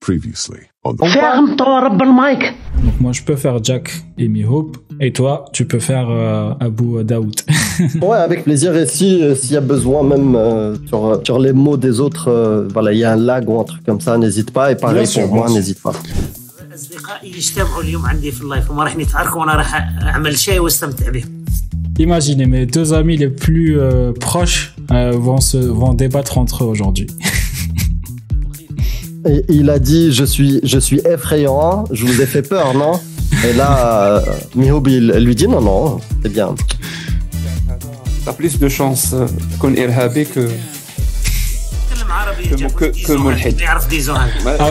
Previously on the... Ferme ton mic. Donc moi je peux faire Jack et Mi Hope et toi tu peux faire euh, Abu Daoud. ouais avec plaisir et si euh, s'il y a besoin même euh, sur, euh, sur, les mots des autres voilà il y a un lag ou un truc comme ça n'hésite pas et pareil pour moi n'hésite pas. Imaginez mes deux amis les plus proches vont se vont débattre entre eux aujourd'hui. Il a dit je suis, je suis effrayant, je vous ai fait peur, non? Et là, euh, Mihobi lui dit non, non, c'est bien. T'as plus de chance euh, qu'on Irhabi que.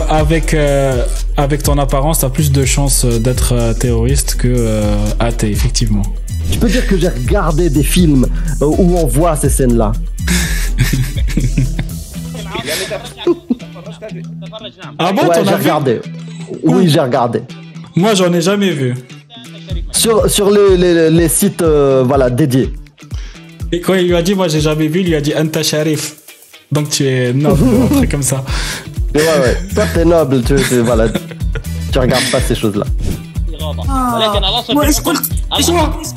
Avec, euh, avec ton apparence, t'as plus de chances euh, d'être terroriste que athée, effectivement. Tu peux dire que j'ai regardé des films où on voit ces scènes-là. Ah bon, ouais, regardé. Oui, j'ai regardé. Moi, j'en ai jamais vu. Sur, sur les, les, sites euh, voilà, dédiés. Et quand il lui a dit, moi, j'ai jamais vu, il lui a dit, Anta Sharif. Donc tu es noble, un truc comme ça. Ouais, ouais. Toi, t'es noble, tu, tu, voilà, tu regardes pas ces choses-là. Ah. Quoi?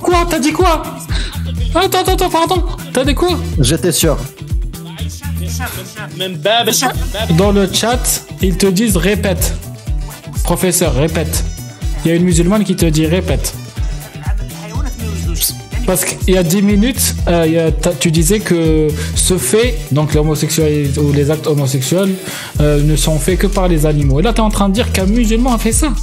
Quoi? T'as dit quoi? Attends, attends, attends, pardon. T'as dit quoi? J'étais sûr. Dans le chat, ils te disent répète. Professeur, répète. Il y a une musulmane qui te dit répète. Parce qu'il y a 10 minutes, euh, tu disais que ce fait, donc l'homosexualité ou les actes homosexuels, euh, ne sont faits que par les animaux. Et là, tu es en train de dire qu'un musulman a fait ça.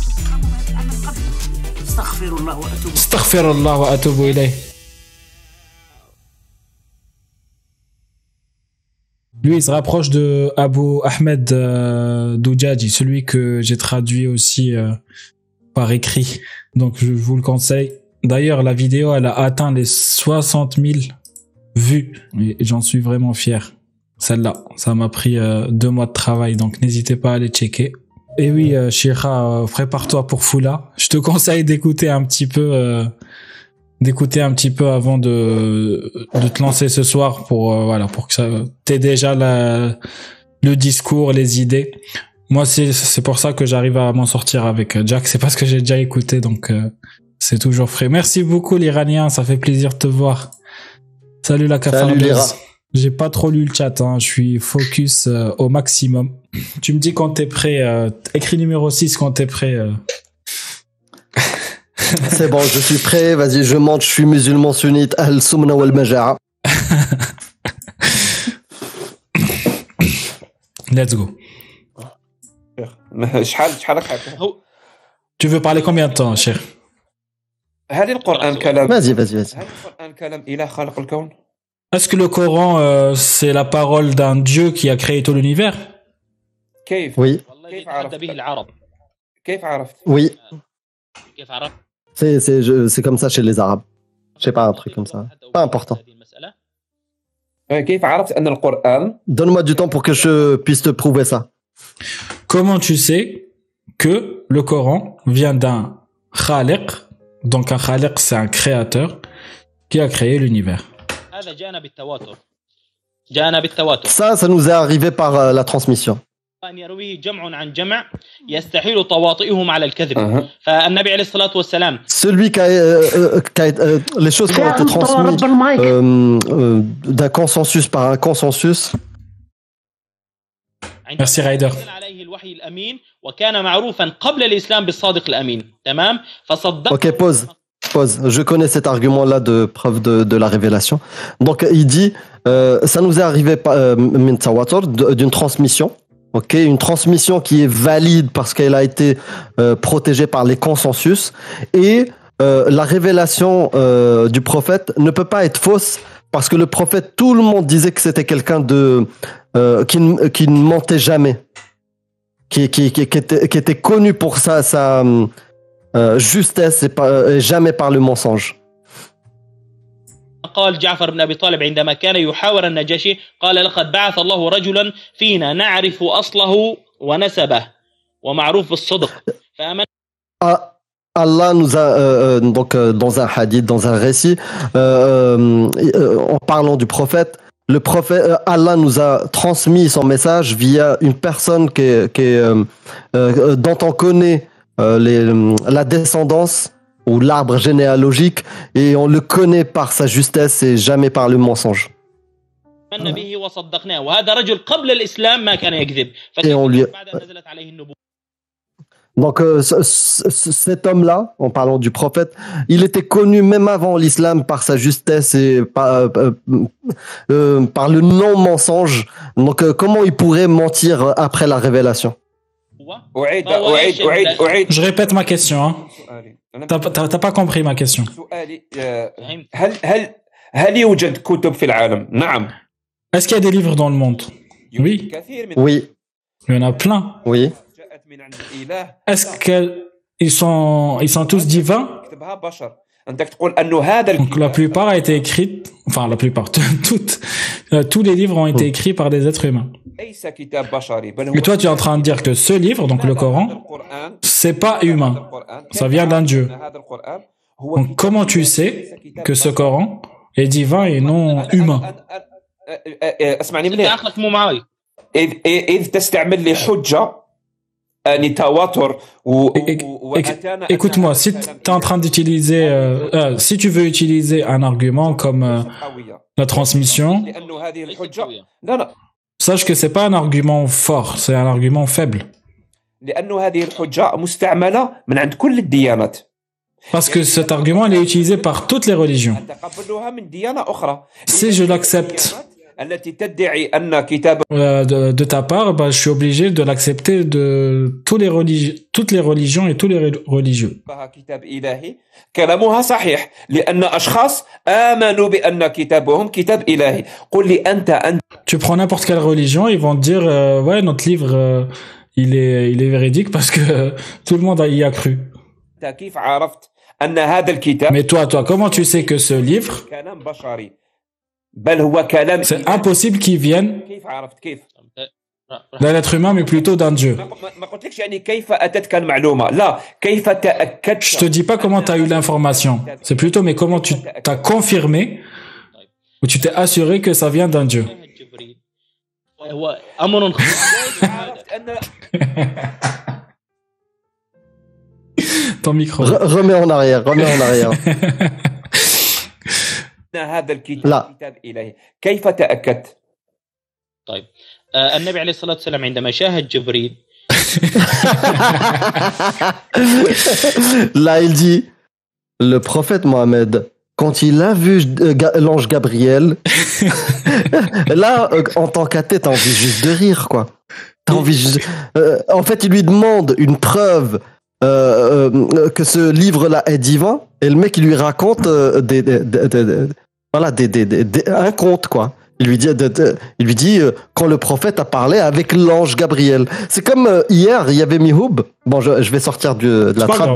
Lui, il se rapproche de Abu Ahmed euh, celui que j'ai traduit aussi euh, par écrit. Donc, je vous le conseille. D'ailleurs, la vidéo, elle a atteint les 60 000 vues. Et j'en suis vraiment fier. Celle-là, ça m'a pris euh, deux mois de travail, donc n'hésitez pas à aller checker. Et oui, Shira, euh, prépare-toi pour Fula. Je te conseille d'écouter un petit peu, d'écouter un petit peu avant de de te lancer ce soir pour euh, voilà pour que ça t'aies déjà la, le discours, les idées. Moi, c'est c'est pour ça que j'arrive à m'en sortir avec euh, Jack. C'est parce que j'ai déjà écouté, donc euh, c'est toujours frais. Merci beaucoup l'Iranien, ça fait plaisir de te voir. Salut la Salut, cafardeuse. J'ai pas trop lu le chat, hein. je suis focus euh, au maximum. Tu me dis quand t'es prêt, euh, écris numéro 6 quand t'es prêt. C'est bon, je suis prêt. Vas-y, je monte. Je suis musulman sunnite. Al Sumna wal Majara. Let's go. Tu veux parler combien de temps, cher? Vas-y, vas-y, vas-y. Est-ce que le Coran, euh, c'est la parole d'un Dieu qui a créé tout l'univers? Oui. Oui. C'est comme ça chez les Arabes. Je sais pas, un truc comme ça. Pas important. Donne-moi du temps pour que je puisse te prouver ça. Comment tu sais que le Coran vient d'un Khaliq? Donc un Khaliq, c'est un créateur qui a créé l'univers. Ça, ça nous est arrivé par euh, la transmission. أن يرويه جمع عن جمع يستحيل تواطئهم على الكذب أها. فالنبي عليه الصلاة والسلام Celui qui a, euh, euh, qui a- euh, les choses qui ont été ferme-toi transmises رب المايك euh, euh, d'un consensus par un consensus. عندما Merci Ryder. نزل عليه الوحي الأمين وكان معروفا قبل الإسلام بالصادق الأمين تمام فصدق Ok, pause. Pause. Je connais cet argument-là de preuve de, de la révélation. Donc, il dit, euh, ça nous est arrivé par- euh, min tawatur, d- d'une transmission. Ok, une transmission qui est valide parce qu'elle a été euh, protégée par les consensus et euh, la révélation euh, du prophète ne peut pas être fausse parce que le prophète, tout le monde disait que c'était quelqu'un de qui, qui ne mentait jamais, qui, qui, était, qui était connu pour sa, sa justesse et, pas- et jamais par le mensonge. قال جعفر بن أبي طالب عندما كان يحاور النجاشي قال لقد بعث الله رجلا فينا نعرف أصله ونسبه ومعروف بالصدق فأمن Ah, Allah nous a euh, euh, donc euh, dans un hadith, dans un récit, euh, euh, euh, en parlant du prophète, le prophète, euh, Allah nous a transmis son message via une personne qui qui euh, euh, dont on connaît euh, les, la descendance ou l'arbre généalogique, et on le connaît par sa justesse et jamais par le mensonge. Et on lui... Donc euh, cet homme-là, en parlant du prophète, il était connu même avant l'islam par sa justesse et par, euh, euh, par le non-mensonge. Donc comment il pourrait mentir après la révélation? Je répète ma question. Hein. Tu T'as pas compris ma question. Est-ce qu'il y a des livres dans le monde? Oui. Oui. Il y en a plein. Oui. Est-ce qu'ils sont, ils sont tous divins? Donc la plupart a été écrite, enfin la plupart, toutes, tous les livres ont été écrits par des êtres humains. ليس كتاب بشري بل هو Et toi, tu es en train de dire que ce livre, donc le هذا Coran, القرآن c'est pas هذا humain. القرآن Ça vient d'un Dieu. أن هذا القرآن هو Donc كتاب comment tu إلهي، sais ليس كتاب que ce بشري. Coran est divin et non أنا- أنا- humain أنا- أنا- أ- أ- أ- اسمعني أنت منيح عقلك مو معي إذ إذ تستعمل لي حجة Écoute-moi, si tu es en train d'utiliser, euh, euh, veux utiliser un argument comme euh, la transmission, sache que c'est pas un argument fort, c'est un argument faible. Parce que cet argument il est utilisé par toutes les religions. Si je l'accepte الديانات التي تدعي أن كتاب euh, de, de ta part, bah, je suis obligé de l'accepter de tous les religi- toutes les religions et tous les re- religieux. كتاب إلهي كلامها صحيح لأن أشخاص آمنوا بأن كتابهم كتاب إلهي قل لي أنت أنت Tu prends n'importe quelle religion, ils vont te dire, euh, ouais, notre livre, euh, il est, il est véridique parce que tout le monde y a cru. كيف عرفت أن هذا الكتاب Mais toi, toi, comment tu sais que ce livre, كلام بشري بل هو كلام c'est impossible qu'il vienne d'un être humain, mais plutôt d'un Dieu. Je te dis pas comment tu as eu l'information. C'est plutôt, mais comment tu t'as confirmé ou tu t'es assuré que ça vient d'un Dieu. Ton micro. Remets en arrière, remets en arrière. أن هذا الكتاب لا. كتاب إلهي كيف تأكدت طيب آه النبي عليه الصلاة والسلام عندما شاهد جبريل Là, il dit, le prophète Mohammed, quand il a vu euh, Ga- l'ange Gabriel, là, euh, en tant qu'athée, t'as envie juste de rire, quoi. T'as envie juste- euh, en fait, il lui demande une preuve euh, euh, que ce livre-là est divin, et le mec, il lui raconte euh, des, des- des- des- voilà, un conte, quoi. Il lui dit, il lui dit euh, quand le prophète a parlé avec l'ange Gabriel. C'est comme euh, hier, il y avait Mihoub. Bon, je, je vais sortir du- de la trappe.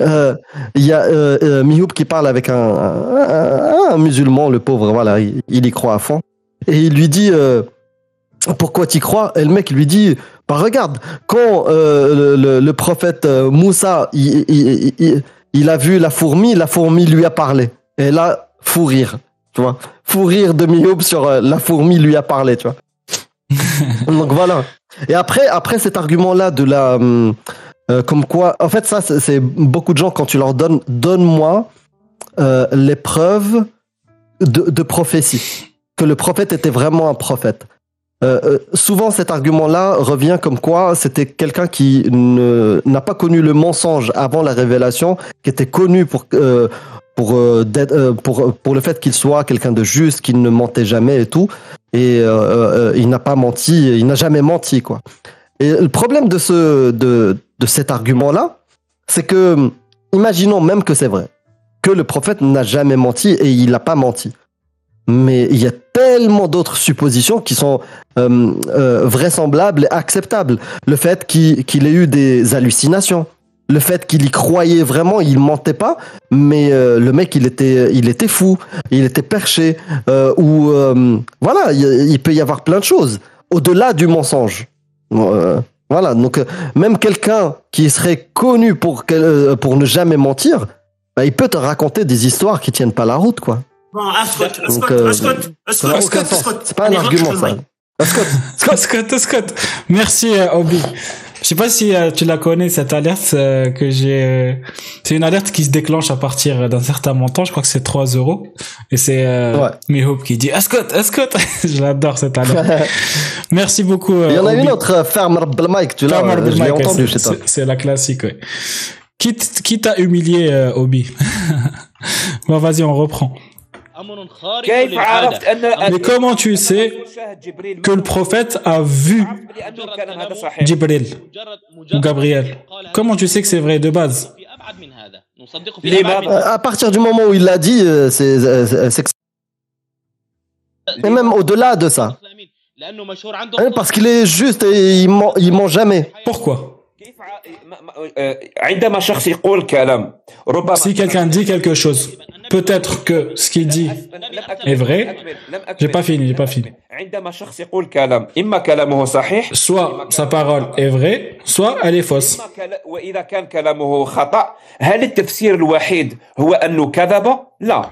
Euh, Il y a Mihoub qui parle avec un, un- un musulman, le pauvre, voilà, il, il y croit à fond. Et il lui dit Pourquoi tu crois? Et le mec lui dit Bah regarde, quand euh, le, prophète euh, Moussa il, il- il- il a vu la fourmi, la fourmi lui a parlé. Et là, fou rire, tu vois. Fou rire de Mihoub sur euh, la fourmi lui a parlé, tu vois. Donc voilà. Et après, après cet argument-là de la. euh, comme quoi, en fait, ça, c'est beaucoup de gens, quand tu leur donnes, donne-moi les preuves de, de prophétie, que le prophète était vraiment un prophète. Euh, euh, souvent, cet argument-là revient comme quoi c'était quelqu'un qui n'a pas connu le mensonge avant la révélation, qui était connu pour, euh, pour, pour, le fait qu'il soit quelqu'un de juste, qu'il ne mentait jamais et tout. Et il n'a pas menti, il n'a jamais menti, quoi. Et le problème de, ce, de, de cet argument-là, c'est que, imaginons même que c'est vrai, que le prophète n'a jamais menti et il n'a pas menti. Mais il y a tellement d'autres suppositions qui sont euh, euh, vraisemblables et acceptables. Le fait qu'il ait eu des hallucinations, le fait qu'il y croyait vraiment, il mentait pas, mais euh, le mec il était, il était fou, il était perché, euh, ou euh, voilà, il, peut y avoir plein de choses au-delà du mensonge. Euh, voilà, donc même quelqu'un qui serait connu pour, pour ne jamais mentir, bah, il peut te raconter des histoires qui tiennent pas la route, quoi. Non, euh, Ascot, Ascot, Ascot, Ascot, Ascot, C'est pas un argument, ça. Ascot. Ascot, Ascot. Merci, euh, Obi. Je sais pas si euh, tu la connais cette alerte euh, que j'ai. Euh, c'est une alerte qui se déclenche à partir d'un certain montant. Je crois que c'est 3 euros. Et c'est euh, ouais. Hope qui dit Ascot, Ascot. je l'adore cette alerte. Merci beaucoup. Il y en a une autre, Farmer Belmike. Tu l'as entendu chez toi. C'est la classique. Ouais. Qui t'a humilié, Obi? Bon, vas-y, on reprend. Mais comment tu sais que le prophète a vu Jibril ou Gabriel. Comment tu sais que c'est vrai de base À partir du moment où il l'a dit, euh, c'est euh, euh, Et même au-delà de ça. Hein, parce qu'il est juste et il ment jamais. Pourquoi si quelqu'un dit quelque chose peut-être que ce qu'il dit لم أكمل- est vrai. لم أكمل- لم أكمل. J'ai pas fini, j'ai pas fini. عندما شخص يقول كلام إما كلامه صحيح Soit sa parole est vraie, soit elle est fausse. إما كلا- وإذا كان كلامه خطأ هل التفسير الوحيد هو أنه كذب؟ لا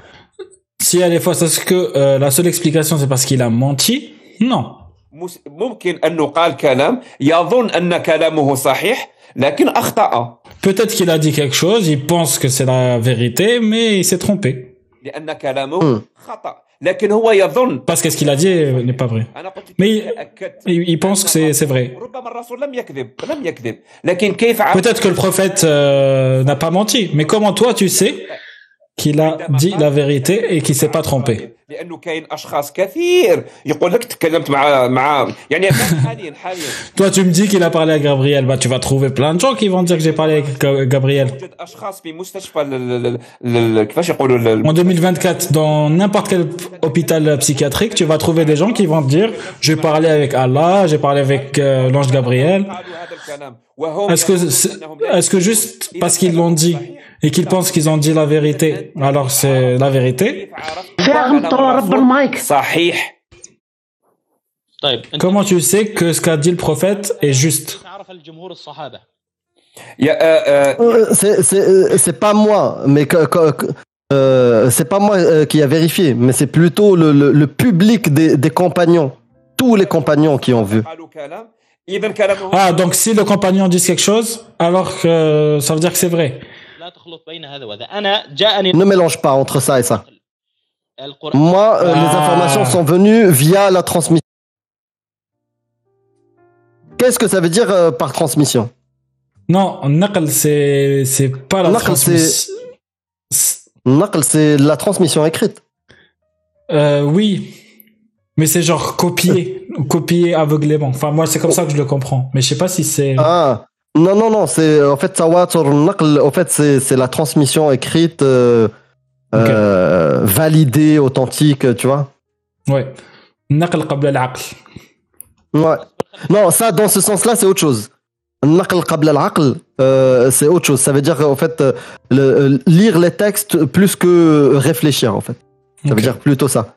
Si elle est fausse, est-ce que euh, la seule explication c'est parce qu'il a menti Non. مس- ممكن أنه قال كلام يظن أن كلامه صحيح لكن أخطأ Peut-être qu'il a dit quelque chose, il pense que c'est la vérité, mais il s'est trompé. لأن كلامه مم. خطأ لكن هو يظن Parce que ce qu'il a dit euh, n'est pas vrai. أنا قلت لك Mais تأكدت il, il pense que c'est c'est vrai. ربما الرسول لم يكذب لم يكذب لكن كيف عرف Peut-être que le prophète euh, n'a pas menti, mais comment toi tu sais qu'il a dit la vérité et qu'il s'est pas trompé لانه كاين اشخاص كثير يقول لك تكلمت مع مع يعني الآن حاليا حاليا Toi tu me dis qu'il a parlé à Gabriel, bah tu vas trouver plein de gens qui vont dire que j'ai parlé avec Ga- Gabriel. يوجد اشخاص في مستشفى ال- ال- ال- ال- كيفاش يقولوا ال- En 2024, dans n'importe quel hôpital psychiatrique, tu vas trouver des gens qui vont te dire j'ai parlé avec Allah, j'ai parlé avec euh, l'ange Gabriel. قالوا هذا الكلام وهم Est-ce que يقولون c'est- أنهم لا est-ce que juste parce qu'ils l'ont dit et qu'ils pensent qu'ils ont dit la vérité, alors c'est la vérité كيف عرفت Ferme كلام ton الرسول rab mic. صحيح طيب انت Comment tu sais que ce qu'a dit le prophète est juste تعرف الجمهور الصحابه يا آه، آه، Euh, C'est c'est, euh, c'est pas moi, mais que, que- que- euh, c'est pas moi euh, qui a vérifié, mais c'est plutôt le, le- le public des, des compagnons, tous les compagnons qui ont vu. قالوا كلام اذا كلامه Ah, donc si le compagnon dit quelque chose, alors que ça veut dire que c'est vrai. لا تخلط بين هذا وذا انا جاءني Ne mélange pas entre ça et ça. Moi, euh, ah. les informations sont venues via la transmission. Qu'est-ce que ça veut dire euh, par transmission? Non, naql c'est pas la transmission. Naql c'est la transmission écrite. Euh, oui. Mais c'est genre copier, copier aveuglément. Enfin moi c'est comme ça que je le comprends, mais je sais pas si c'est Ah. Non non non, c'est en fait sawatur naql en fait c'est c'est la transmission écrite euh, Ok. euh, validée, authentique, tu vois. Ouais. Naql qabla al-aql. Ouais. Non, ça dans ce sens-là, c'est autre chose. Naql qabla al-aql, euh, c'est autre chose. Ça veut dire en fait euh, le, euh, lire les textes plus que réfléchir en fait. Ça Ok. veut dire plutôt ça.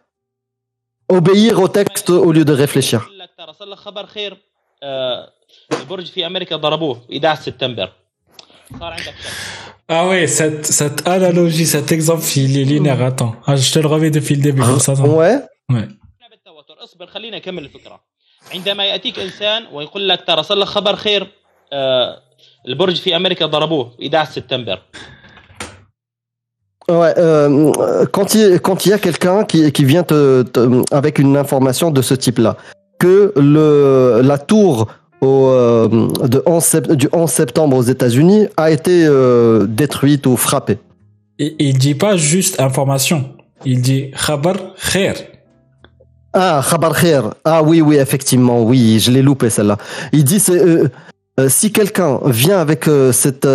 Obéir au texte au lieu de réfléchir. أقول لك ترى صار لك خبر خير آه، البرج في امريكا ضربوه في 11 سبتمبر صار عندك شك Ah ouais, cette, cette analogie, cet exemple, il est linéaire. Attends. Ah, je te le remets depuis le début. comme ça, attends. Ouais. Ouais. بالتوتر اصبر خلينا نكمل الفكره عندما ياتيك انسان ويقول لك ترى صار لك خبر خير آه، البرج في امريكا ضربوه في 11 سبتمبر Ouais, euh, quand il quand il y a quelqu'un qui, qui vient te, te- avec une information de ce type-là, que le la tour au, euh, de 11 sept- du 11 septembre aux États-Unis a été euh, détruite ou frappée. Et, il dit pas juste information. Il dit khabar khair. Ah, khabar khair. Ah oui, oui, effectivement, oui, je l'ai loupé celle-là. Il dit euh, si quelqu'un vient avec cette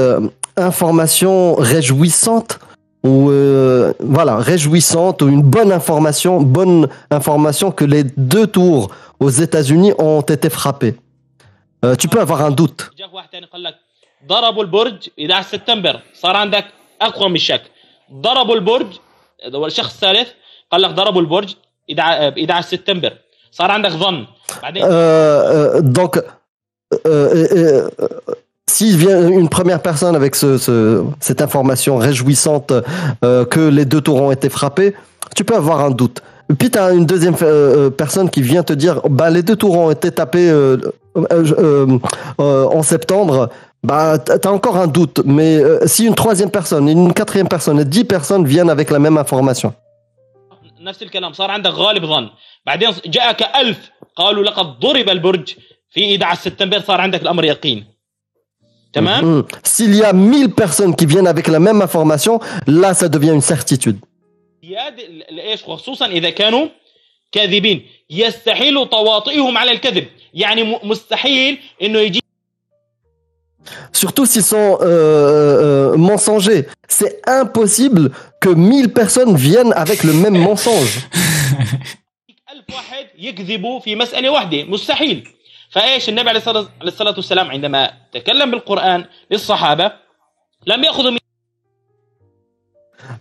information réjouissante ou euh, voilà réjouissante ou une bonne information, bonne information que les deux tours aux États-Unis ont été frappés. Euh, tu peux avoir un doute. جاك واحد ثاني قال لك ضربوا البرج 11 سبتمبر صار عندك اقوى من الشك ضربوا البرج والشخص الثالث قال لك ضربوا البرج 11 سبتمبر صار عندك ظن بعدين Euh, euh, donc, euh, euh, euh, s'il vient une première personne avec ce, ce- cette information réjouissante euh, que les deux tours ont été frappés, tu peux avoir un doute. Puis tu as une deuxième euh, euh, personne qui vient te dire bah, les deux tours ont été tapés euh, euh, euh, euh, en septembre. Bah, tu as encore un doute. Mais euh, si une troisième personne, une quatrième personne et dix personnes viennent avec la même information, نفس الكلام صار عندك غالب ظن بعدين جاءك ألف قالوا لقد ضرب البرج في 11 سبتمبر صار عندك الأمر يقين تمام Hmm. s'il y a mille personnes qui viennent avec la même information, là, ça devient une certitude. زيادة لإيش؟ وخصوصا إذا كانوا كاذبين. يستحيل تواطئهم على الكذب. يعني مستحيل إنه يجي Surtout s'ils sont euh, euh, mensongers. C'est impossible que 1000 personnes viennent avec le même mensonge. ألف واحد يكذبوا في مسألة واحدة. مستحيل. فإيش؟ النبي عليه الصلاة والسلام عندما تكلم بالقرآن للصحابة لم يأخذوا من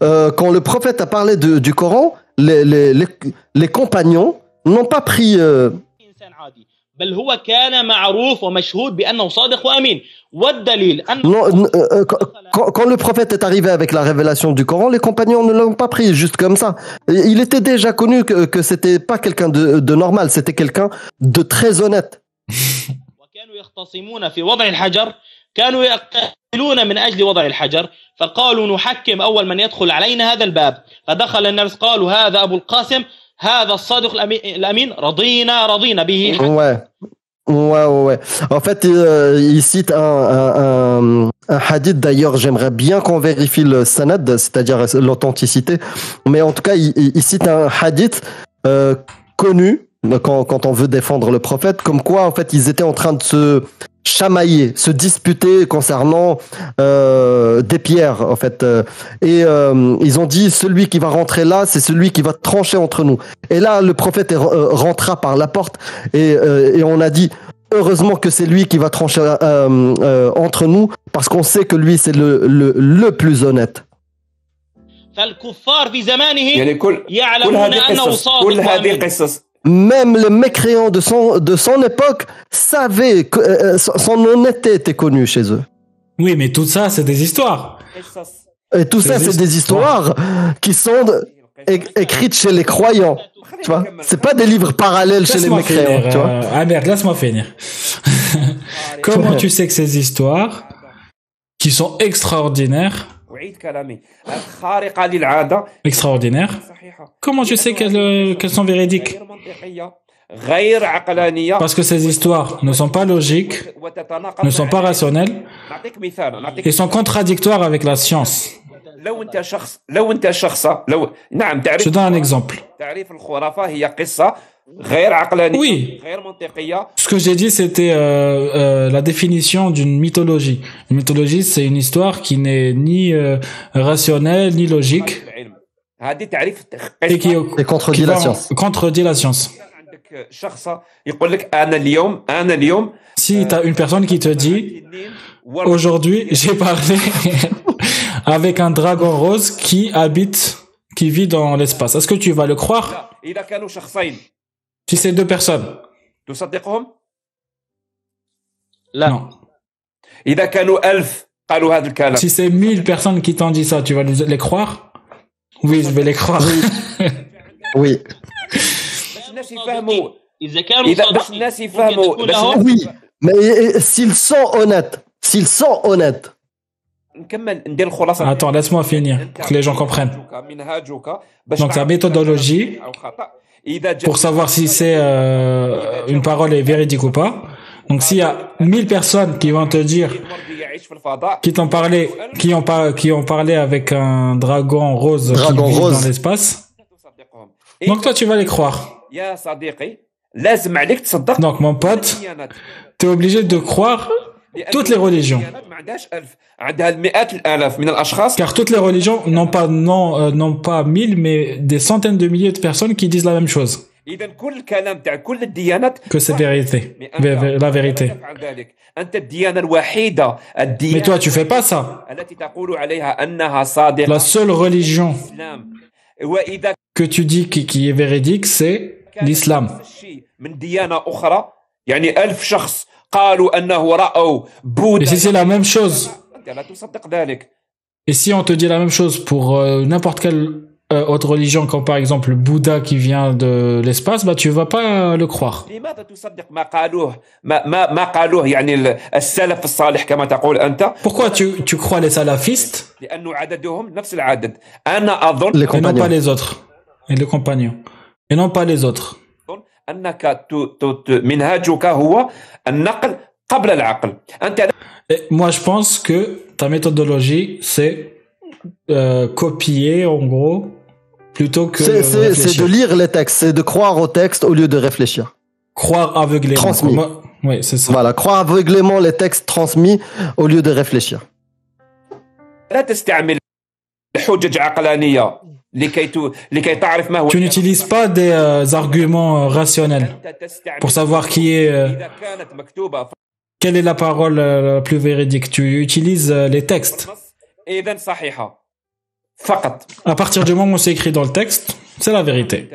Euh, quand le prophète a parlé du Coran, les, les, les, compagnons n'ont pas pris. Euh, euh, quand, quand, le prophète est arrivé avec la révélation du Coran, les compagnons ne l'ont pas pris juste comme ça. Il était déjà connu que, que c'était pas quelqu'un de, de normal, c'était quelqu'un de très honnête. وكانوا يختصمون في وضع الحجر كانوا يقتلون من أجل وضع الحجر فقالوا نحكم أول من يدخل علينا هذا الباب فدخل الناس قالوا هذا أبو القاسم هذا الصادق الأمي- الأمين رضينا رضينا به Ouais. Ouais, ouais, ouais. En fait, euh, il cite un, un, un, un hadith, d'ailleurs, j'aimerais bien qu'on vérifie le sanad, c'est-à-dire l'authenticité. Mais en tout cas, il, il- il cite un hadith euh, connu quand, quand on veut défendre le prophète, comme quoi, en fait, ils étaient en train de se chamailler, se disputer concernant euh, des pierres, en fait. Euh, Et euh, ils ont dit, celui qui va rentrer là, c'est celui qui va trancher entre nous. Et là, le prophète est, euh, rentra par la porte et, euh, et on a dit heureusement que c'est lui qui va trancher euh, euh, entre nous parce qu'on sait que lui c'est le, le, le plus honnête. فالكفار في زمانه يعني كل كل يعلمون هذه أنه قصص صادق كل هذه وأمين قصص Même les mécréants de son, de son époque savaient que euh, euh, son honnêteté était connue chez eux. Oui, mais tout ça, c'est des histoires. Et tout ça, c'est des histoires qui sont écrites chez les croyants. Tu vois, c'est pas des livres parallèles chez les mécréants. Finir, tu vois euh, Albert, laisse-moi finir. Comment tu sais que ces histoires, qui sont extraordinaires, Extraordinaire. Comment tu sais euh, qu'elles sont véridiques parce que ces histoires ne sont pas logiques, ne sont pas rationnelles et sont contradictoires avec la science. Je donne un exemple. Oui. Ce que j'ai dit, c'était euh, euh, la définition d'une mythologie. Une mythologie, c'est une histoire qui n'est ni euh, rationnelle ni logique et qui, contredit la science. Contredit la science. Si tu as une personne qui te dit aujourd'hui, j'ai parlé avec un dragon rose qui habite, qui vit dans l'espace. Est-ce que tu vas le croire? si c'est deux personnes تصدقهم لا Non. إذا كانوا ألف قالوا هذا الكلام Si c'est mille personnes qui t'ont dit ça, tu vas les les croire Oui, je vais les croire. Oui. باش الناس يفهموا إذا كانوا إذا باش صادقين الناس ممكن يفهموا تكون باش لهم الناس- Oui. Mais euh, s'ils sont honnêtes, s'ils sont honnêtes, نكمل ندير الخلاصة Attends, laisse-moi finir, pour que les gens comprennent. منهاجك باش Donc, sa تعرف méthodologie, pour savoir si c'est euh, une parole est véridique ou pas. Donc s'il y a 1000 personnes qui vont te dire qui t'ont parlé qui ont par, qui ont parlé avec un dragon rose rose. dans l'espace. Donc toi tu vas les croire. Donc mon pote, tu es obligé de croire toutes les religions. Car toutes les religions n'ont pas, non, euh, pas mille, mais des centaines de milliers de personnes qui disent la même chose. Que c'est la vérité. Mais toi, tu fais pas ça. La seule religion que tu dis qui, qui est véridique, c'est l'islam. Et si c'est la même chose, et si on te dit la même chose pour euh, n'importe quelle euh, autre religion, comme par exemple le Bouddha qui vient de l'espace, bah tu vas pas le croire. Pourquoi tu, tu crois les salafistes et non pas les autres, et les compagnons, et non pas les autres. Et moi, je pense que ta méthodologie, c'est euh, copier, en gros, plutôt que C'est- C'est c'est réfléchir. de lire les textes, c'est de croire au texte au lieu de réfléchir. croire aveuglément. Transmis. Moi- Oui, c'est ça. Voilà, croire aveuglément les textes transmis au lieu de réfléchir. Tu n'utilises pas des euh, arguments euh, rationnels pour savoir qui est, euh, quelle est la parole la plus véridique. Tu utilises les textes. À partir du moment où c'est écrit dans le texte, c'est la vérité.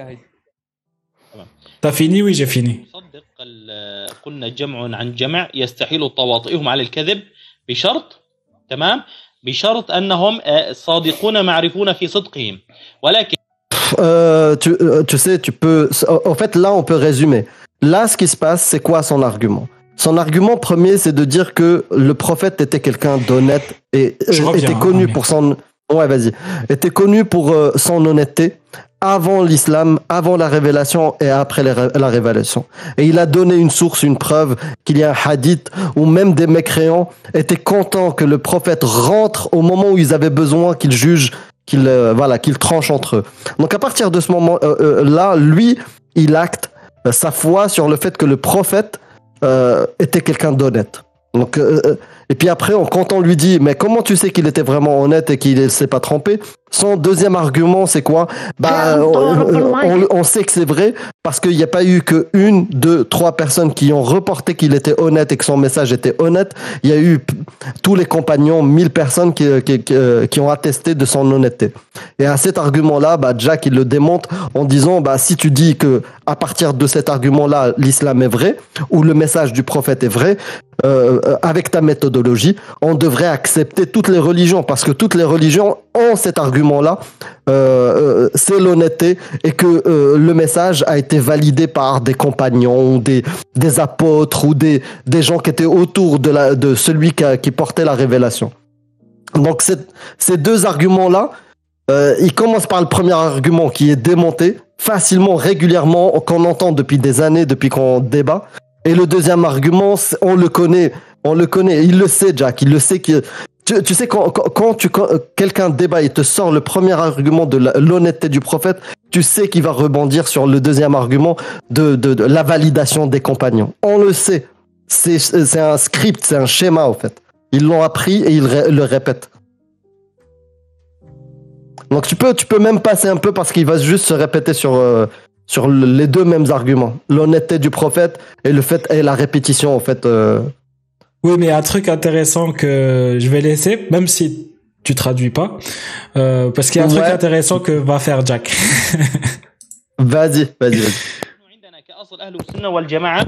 T'as fini? Oui, j'ai fini. صدق ال- قلنا جمع عن جمع يستحيل تواطئهم على الكذب بشرط تمام بشرط انهم آه، صادقون معرفون في صدقهم ولكن Euh, tu, euh, tu sais, tu peux. En fait, là, on peut résumer. Là, ce qui se passe, c'est quoi son argument Son argument premier, c'est de dire que le prophète était quelqu'un d'honnête et Je euh, reviens, était hein, connu mais- pour son. Ouais, vas-y. Était connu pour euh, son honnêteté avant l'islam, avant la révélation et après la révélation. Et il a donné une source, une preuve qu'il y a un hadith où même des mécréants étaient contents que le prophète rentre au moment où ils avaient besoin qu'il juge, qu'il euh, voilà, qu'il tranche entre eux. Donc à partir de ce moment-là, lui, il acte euh, sa foi sur le fait que le prophète euh, était quelqu'un d'honnête. Donc, euh, euh, et puis après, quand on lui dit, mais comment tu sais qu'il était vraiment honnête et qu'il ne s'est pas trompé? Son deuxième argument, c'est quoi? Bah, on, on- on sait que c'est vrai parce qu'il n'y a pas eu que une, deux, trois personnes qui ont reporté qu'il était honnête et que son message était honnête. Il y a eu tous les compagnons, mille personnes qui, qui, qui, euh, qui ont attesté de son honnêteté. Et à cet argument-là, bah, Jack, il le démontre en disant, bah, si tu dis que à partir de cet argument-là, l'islam est vrai, ou le message du prophète est vrai, euh, euh, avec ta méthodologie, on devrait accepter toutes les religions, parce que toutes les religions cet argument-là, euh, euh, c'est l'honnêteté, et que euh, le message a été validé par des compagnons, des, des apôtres, ou des, des gens qui étaient autour de, celui qui, portait la révélation. Donc ces deux arguments-là, euh, il commence par le premier argument qui est démonté facilement, régulièrement, qu'on entend depuis des années, depuis qu'on débat. Et le deuxième argument, on le connaît, on le connaît, il le sait, Jack, il le sait que tu, sais quand, quand quelqu'un débat et te sort le premier argument de l'honnêteté du prophète, tu sais qu'il va rebondir sur le deuxième argument de, la validation des compagnons. On le sait, c'est un script, c'est un schéma en fait. Ils l'ont appris et ils le répètent. Donc tu peux, tu peux même passer un peu parce qu'il va juste se répéter sur, euh, sur le- les deux mêmes arguments. L'honnêteté du prophète et le fait et la répétition en fait. euh. Oui, mais un truc intéressant que je vais laisser, même si tu traduis pas, euh, parce qu'il y a un truc Ouais. intéressant que va faire Jack. Vas-y, vas-y, أهل السنة والجماعة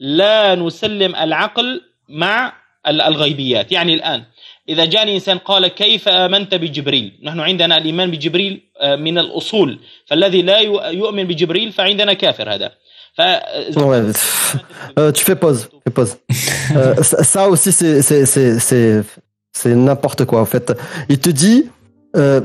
لا نسلم العقل مع ال- الغيبيات. يعني الآن إذا جاني إنسان قال كيف آمنت بجبريل؟ نحن عندنا الإيمان بجبريل آه، من الأصول. فالذي لا يؤمن بجبريل فعندنا كافر هذا. ف Ouais, pff, euh, tu fais pause, fais pause. Euh, ça, ça aussi c'est c'est c'est c'est c'est n'importe quoi en fait. Il te dit, euh,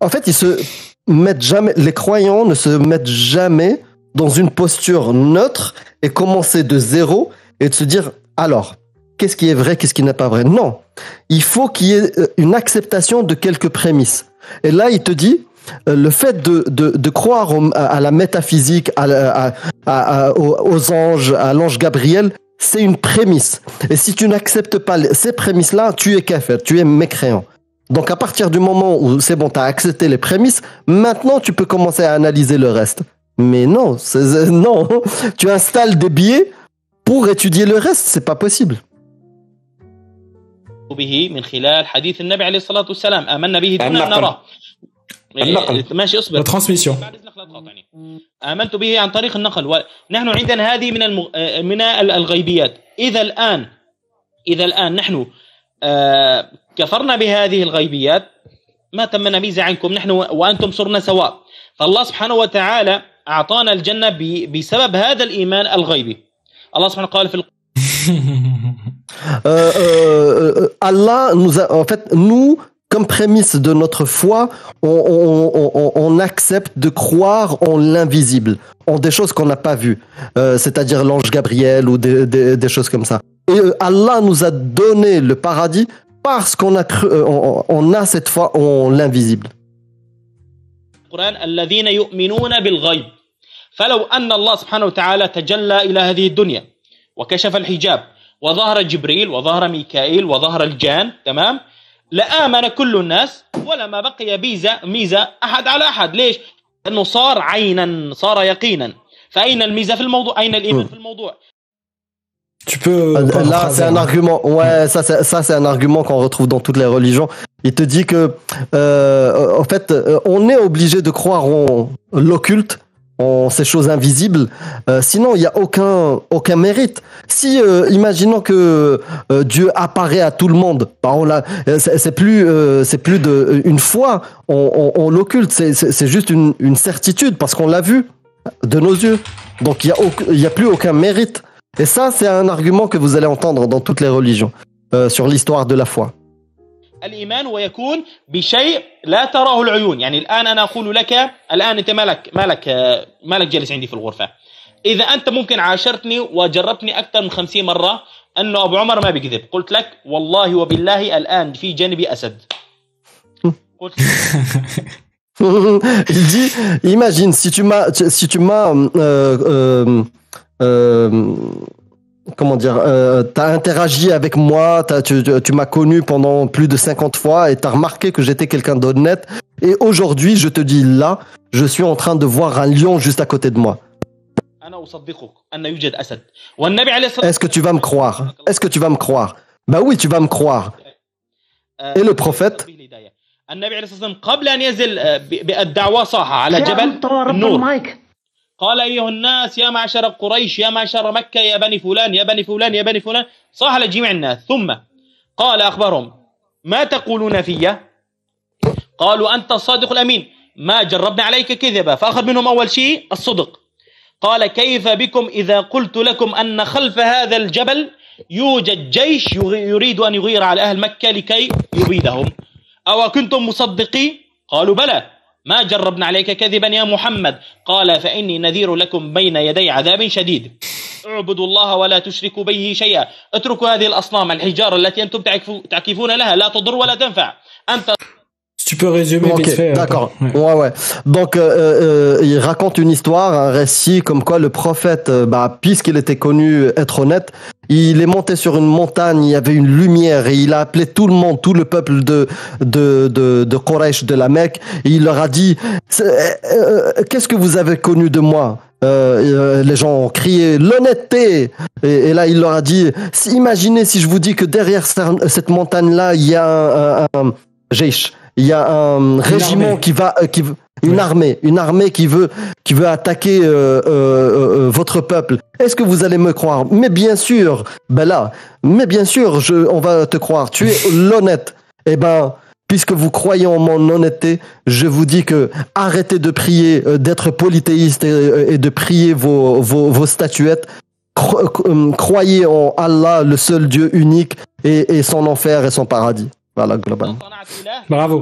en fait, ils se mettent jamais, les croyants ne se mettent jamais dans une posture neutre et commencer de zéro et de se dire alors qu'est-ce qui est vrai, qu'est-ce qui n'est pas vrai? Non, il faut qu'il y ait euh, une acceptation de quelques prémices. Et là, il te dit. euh, Le fait de, de, de croire au- à, à la métaphysique, à, la- à, à- à- aux, aux anges, à l'ange Gabriel, c'est une prémisse. Et si tu n'acceptes pas les- ces prémisses-là, tu es kafir, tu es mécréant. Donc à partir du moment où c'est bon, tu as accepté les prémices, maintenant tu peux commencer à analyser le reste. Mais non, c'est- c'est- non, tu installes des biais pour étudier le reste, c'est pas possible. به من خلال حديث النبي عليه الصلاة والسلام آمنا به دون أن النقل. نراه النقل. إيه، ماشي اصبر. بعد اذنك لا تقاطعني آمنت به عن طريق النقل ونحن عندنا هذه من المغ... آه، من ال- الغيبيات. إذا الآن إذا الآن نحن آه، كفرنا بهذه الغيبيات ما تمنا ميزه عنكم. نحن وأنتم صرنا سواء. فالله سبحانه وتعالى أعطانا الجنة ب- بسبب هذا الإيمان الغيبي. الله سبحانه قال في الق- Euh, euh, Allah nous a, en fait, nous, comme prémisse de notre foi, on, on- on- on- on accepte de croire en l'invisible, en des choses qu'on n'a pas vues, Euh, c'est-à-dire l'ange Gabriel ou des, des- des choses comme ça. Et euh, Allah nous a donné le paradis parce qu'on a cru, euh, on, on a cette foi en l'invisible. القرآن الذين يؤمنون بالغيب فلو أن الله سبحانه وتعالى تجلى إلى هذه الدنيا وكشف الحجاب وظهر جبريل وظهر ميكائيل وظهر الجان تمام لآمن كل الناس ولما بقي ميزة ميزة أحد على أحد ليش؟ لأنه صار عينا صار يقينا فأين الميزة في الموضوع أين الإيمان في الموضوع Tu peux. Euh, Là, c'est un argument. Ouais, ça, c'est- ça, c'est un argument qu'on retrouve dans toutes les religions. Il te dit que, euh, en fait, euh, on est obligé de croire en l'occulte, en ces choses invisibles. Euh, sinon, il n'y a aucun, aucun mérite. Si, euh, imaginons que euh, Dieu apparaît à tout le monde, bah, on l'a- euh, c'est plus, euh, c'est plus de une fois. On, on, on l'occulte. C'est- C'est juste une, une certitude parce qu'on l'a vu de nos yeux. Donc, il n'y a, a plus aucun mérite. Et ça, c'est un argument que vous allez entendre dans toutes les religions euh, sur l'histoire de la foi. الإيمان ويكون بشيء لا تراه العيون. يعني الآن أنا أقول لك الآن أنت مالك مالك مالك جالس عندي في الغرفة. إذا أنت ممكن عاشرتني وجربتني أكثر من خمسين مرة انه أبو عمر ما بيكذب. قلت لك والله وبالله الآن في جانبي أسد. قلت Il dit, imagine si tu m'as, si tu m'as, euh, euh, euh, comment dire, euh, tu as interagi avec moi, tu, m'as connu pendant plus de 50 fois et tu as remarqué que j'étais quelqu'un d'honnête. Et aujourd'hui, je te dis là, je suis en train de voir un lion juste à côté de moi. Est-ce que tu vas me croire Est-ce que tu vas me croire Bah oui, tu vas me croire. Et le prophète قال أيها الناس يا معشر قريش يا معشر مكة يا بني فلان يا بني فلان يا بني فلان. صاح على جميع الناس. ثم قال أخبرهم ما تقولون في قالوا أنت الصادق الأمين. ما جربنا عليك كذبا. فأخذ منهم أول شيء الصدق. قال كيف بكم إذا قلت لكم أن خلف هذا الجبل يوجد جيش يريد أن يغير على أهل مكة لكي يبيدهم؟ أو كنتم مصدقي قالوا بلى. ما جربنا عليك كذبا يا محمد. قال فإني نذير لكم بين يدي عذاب شديد. اعبدوا الله ولا تشركوا به شيئا. اتركوا هذه الأصنام الحجارة التي أنتم تعكفو- تعكفون لها. لا تضر ولا تنفع. أنت Si tu peux résumer Ok, vite fait. euh, d'accord. ouais. Ouais, ouais. Donc, euh, euh, il raconte une histoire, un récit, comme quoi le prophète, euh, bah, puisqu'il était connu être honnête, il est monté sur une montagne, il y avait une lumière et il a appelé tout le monde, tout le peuple de de de, de Quraysh, de la Mecque, et il leur a dit euh, euh, Qu'est-ce que vous avez connu de moi? Euh, euh, les gens ont crié l'honnêteté et, et là il leur a dit imaginez si je vous dis que derrière cette montagne là il y a un, un, un jeish, il y a un régiment qui va euh, qui une Oui. armée une armée qui veut qui veut attaquer euh, euh, euh, votre peuple. Est-ce que vous allez me croire? Mais bien sûr ben là mais bien sûr je on va te croire. Tu es l'honnête. Eh ben puisque vous croyez en mon honnêteté je vous dis que arrêtez de prier d'être polythéiste et, et de prier vos vos, vos statuettes. Cro- croyez en Allah le seul Dieu unique et, et son enfer et son paradis voilà globalement صنعت إله Bravo.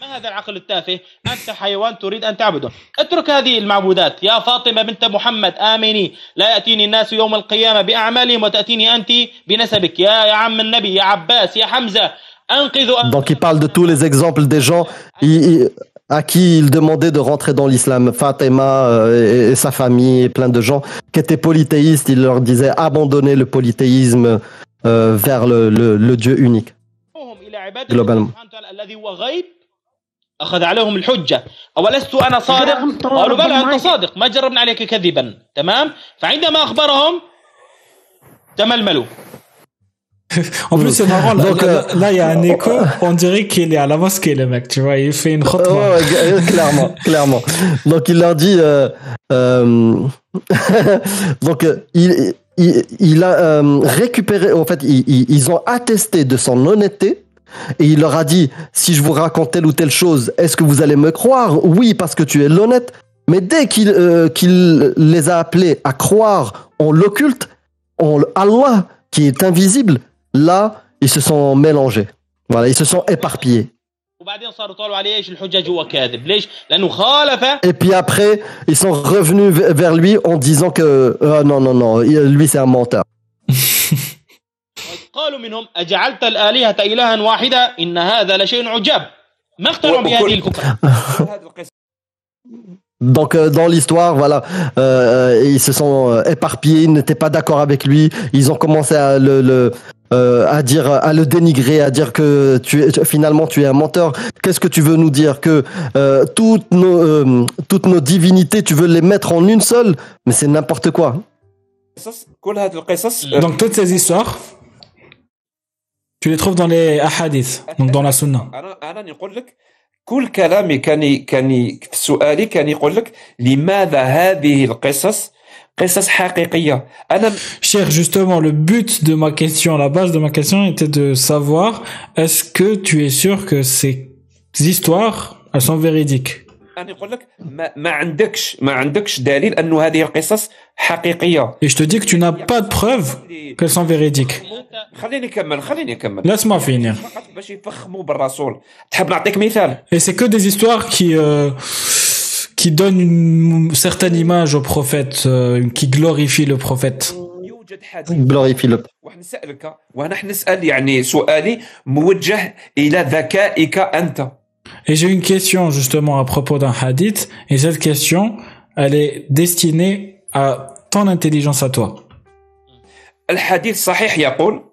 ما هذا العقل التافه أنت حيوان تريد أن تعبده اترك هذه المعبودات يا فاطمة بنت محمد آمني لا يأتيني الناس يوم القيامة بأعمالهم وتأتيني أنت بنسبك يا يا عم النبي يا عباس يا حمزة أنقذوا Donc il parle de tous les exemples des gens il- il- à qui il demandait de rentrer dans l'islam. Fatima euh, et, et sa famille et plein de gens qui étaient polythéistes. Il leur disait abandonnez le polythéisme euh, vers le, le- le Dieu unique. عبادة. الله سبحانه وتعالى الذي هو غيب أخذ عليهم الحجة أولست أنا صادق قالوا بلى أنت صادق ما جربنا عليك كذبا تمام فعندما أخبرهم تململوا En plus, c'est marrant. Donc, là, euh, là, il y a un écho. On dirait qu'il est à la mosquée, le mec. Tu vois, il fait une Ouais, khutbah. ouais, euh, clairement, clairement. Donc il leur dit, euh, euh, donc euh, il, il, il a euh, récupéré, en fait, ils, ils- ils ont attesté de son honnêteté Et il leur a dit, si je vous raconte telle ou telle chose, est-ce que vous allez me croire? Oui, parce que tu es l'honnête. Mais dès euh, qu'il les a appelés à croire en l'occulte, en Allah qui est invisible, là, ils se sont mélangés. Voilà, ils se sont éparpillés. Et puis après, ils sont revenus vers lui en disant que euh, non, non, non, lui c'est un menteur. قالوا منهم اجعلت الالهه الها واحده ان هذا لشيء عجاب ما اقتنعوا وكل- بهذه الكفر هذه القصة Donc euh, dans l'histoire, voilà, euh, ils se sont euh, éparpillés, ils n'étaient pas d'accord avec lui, ils ont commencé à le, le, euh, à dire, à le dénigrer, à dire que tu es finalement tu es un menteur. Qu'est-ce que tu veux nous dire que euh, toutes nos euh, toutes nos divinités, tu veux les mettre en une seule Mais c'est n'importe quoi. القصص كل هذه القصص Donc toutes ces histoires, tu les trouves dans les ahadiths, donc dans la sunna. انا انا نقول لك كل كلامي كان كان في سؤالي كان يقول لك لماذا هذه القصص قصص حقيقيه انا Cher, justement, le but de ma question, la base de ma question était de savoir est-ce que tu es sûr que ces histoires, elles sont véridiques أنا نقول لك ما, ما عندكش ما عندكش دليل انه هذه القصص حقيقية. اي جو ديك تو نا با دو بروف كيل سون فيريديك خليني نكمل خليني نكمل لا اسمع فيني فقط باش يفخموا بالرسول. تحب نعطيك مثال؟ اي سي كو دي زيستوار كي qui donne une certaine image au نسألك euh, نسأل يعني سؤالي موجه إلى ذكائك أنت. نسالك وانا نسال يعني سؤالي موجه الى ذكائك انت Et j'ai une question justement à propos d'un hadith, et cette question, elle est destinée à ton intelligence à toi. الحديث صحيح يقول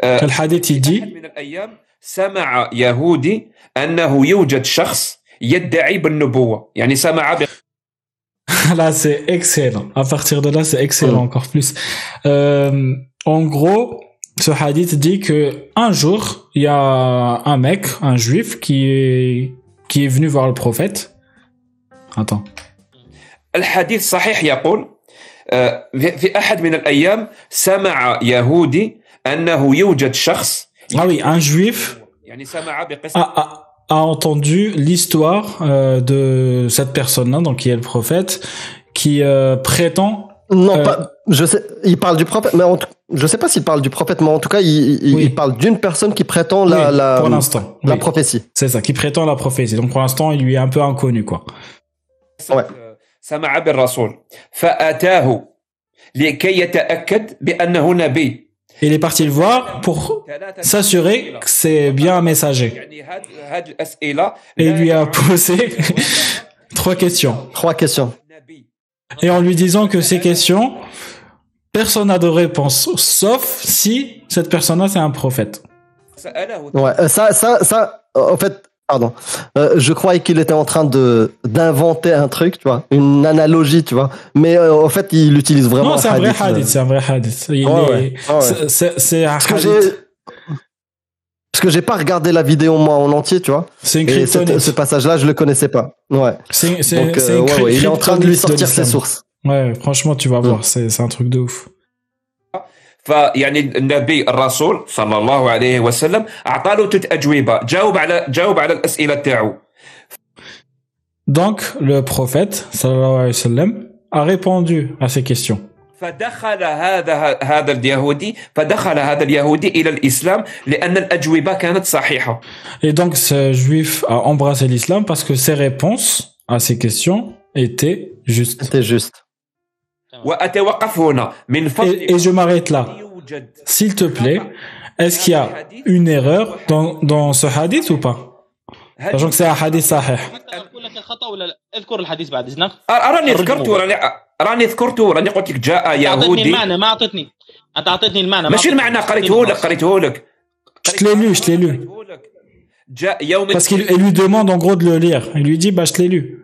آه، Quel hadith il أحد dit من الأيام سمع يهودي أنه يوجد شخص يدعي بالنبوة يعني سمع ب... Là, c'est excellent. À partir de là, c'est excellent Mm. encore plus. Euh, en gros, ce hadith dit que un jour, il y a un mec, un juif, qui est qui est venu voir le prophète. Attends. الحديث صحيح يقول آه، في في أحد من الأيام سمع يهودي أنه يوجد شخص Ah oui, un juif يعني سمع بقصة a, a, a entendu l'histoire euh, de cette personne-là, donc qui est le prophète, qui euh, prétend. Non, Euh, pas. Je sais. Il parle du prophète, mais en tout- je sais pas s'il parle du prophète, mais en tout cas, il, il- Oui. il parle d'une personne qui prétend la Oui, la, pour l'instant. la oui. prophétie. C'est ça, qui prétend la prophétie. Donc pour l'instant, il lui est un peu inconnu, quoi. Ouais. آه، سمع بالرسول فأتاه لكي يتأكد بأنه نبي Il est parti le voir pour ثلاثة s'assurer que c'est bien un messager. يعني هاد هاد الأسئلة Et il lui a لا posé trois questions. Trois questions. نبي Et en lui disant que ces questions, personne n'a de réponse, sauf si cette personne-là, c'est un prophète. Ouais, euh, ça, ça, ça, euh, en fait, pardon. Euh, je croyais qu'il était en train de d'inventer un truc, tu vois, une analogie, tu vois. Mais en fait, il utilise vraiment. Non, c'est un, vrai hadith. C'est un vrai hadith. C'est un Parce hadith. Parce que j'ai pas regardé la vidéo moi en entier, tu vois. C'est une Ce passage-là, je le connaissais pas. Ouais. C'est euh, Il est en train de lui sortir ses sources. Ouais, franchement, tu vas Mm. voir, c'est c'est un truc de ouf. فيعني النبي الرسول صلى الله عليه وسلم اعطى له ثلاث اجوبه جاوب على جاوب على الاسئله تاعو Donc, le prophète, sallallahu alayhi wa sallam, a répondu à ces questions. فدخل هذا هذا اليهودي فدخل هذا اليهودي الى الاسلام لان الاجوبه كانت صحيحه Et donc, ce juif a embrassé l'islam parce que ses réponses à ces questions étaient justes. C'était juste. Et, et je m'arrête là. يوجد S'il te plaît, est-ce qu'il y a une erreur dans, dans ce hadith ou pas Sachant que c'est un hadith sahih. اقول لك الخطا ولا لا اذكر الحديث بعد اذنك راني الرجل ذكرت موجود. راني راني ذكرت راني قلت لك جاء اعطيتني يهودي المعنى ما اعطيتني انت اعطيتني المعنى ما ماشي أعطيتني. المعنى قريته لك قريته لك Je te l'ai lu, je te l'ai lu. قريته لك. جاء يوم Parce qu'il il lui demande en gros de le lire. Il lui dit, bah je te l'ai lu.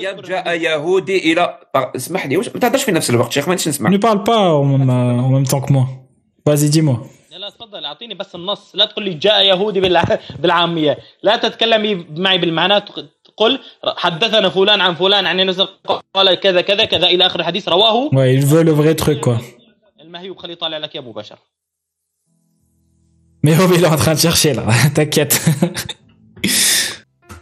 الأيام جاء يهودي إلى اسمح لي واش ما تهضرش في نفس الوقت شيخ ما نسمع en même, euh, en même temps que moi. Vas-y, dis-moi. لا لا تفضل أعطيني بس النص لا تقول لي جاء يهودي بالع... بالعامية لا تتكلمي معي بالمعنى قل حدثنا فلان عن فلان عن قال كذا كذا كذا إلى آخر الحديث رواه Ouais, il veut le vrai truc, quoi. المهيوب خليه يطالع لك يا أبو بشر Mais oh, il est en train de chercher là, t'inquiète.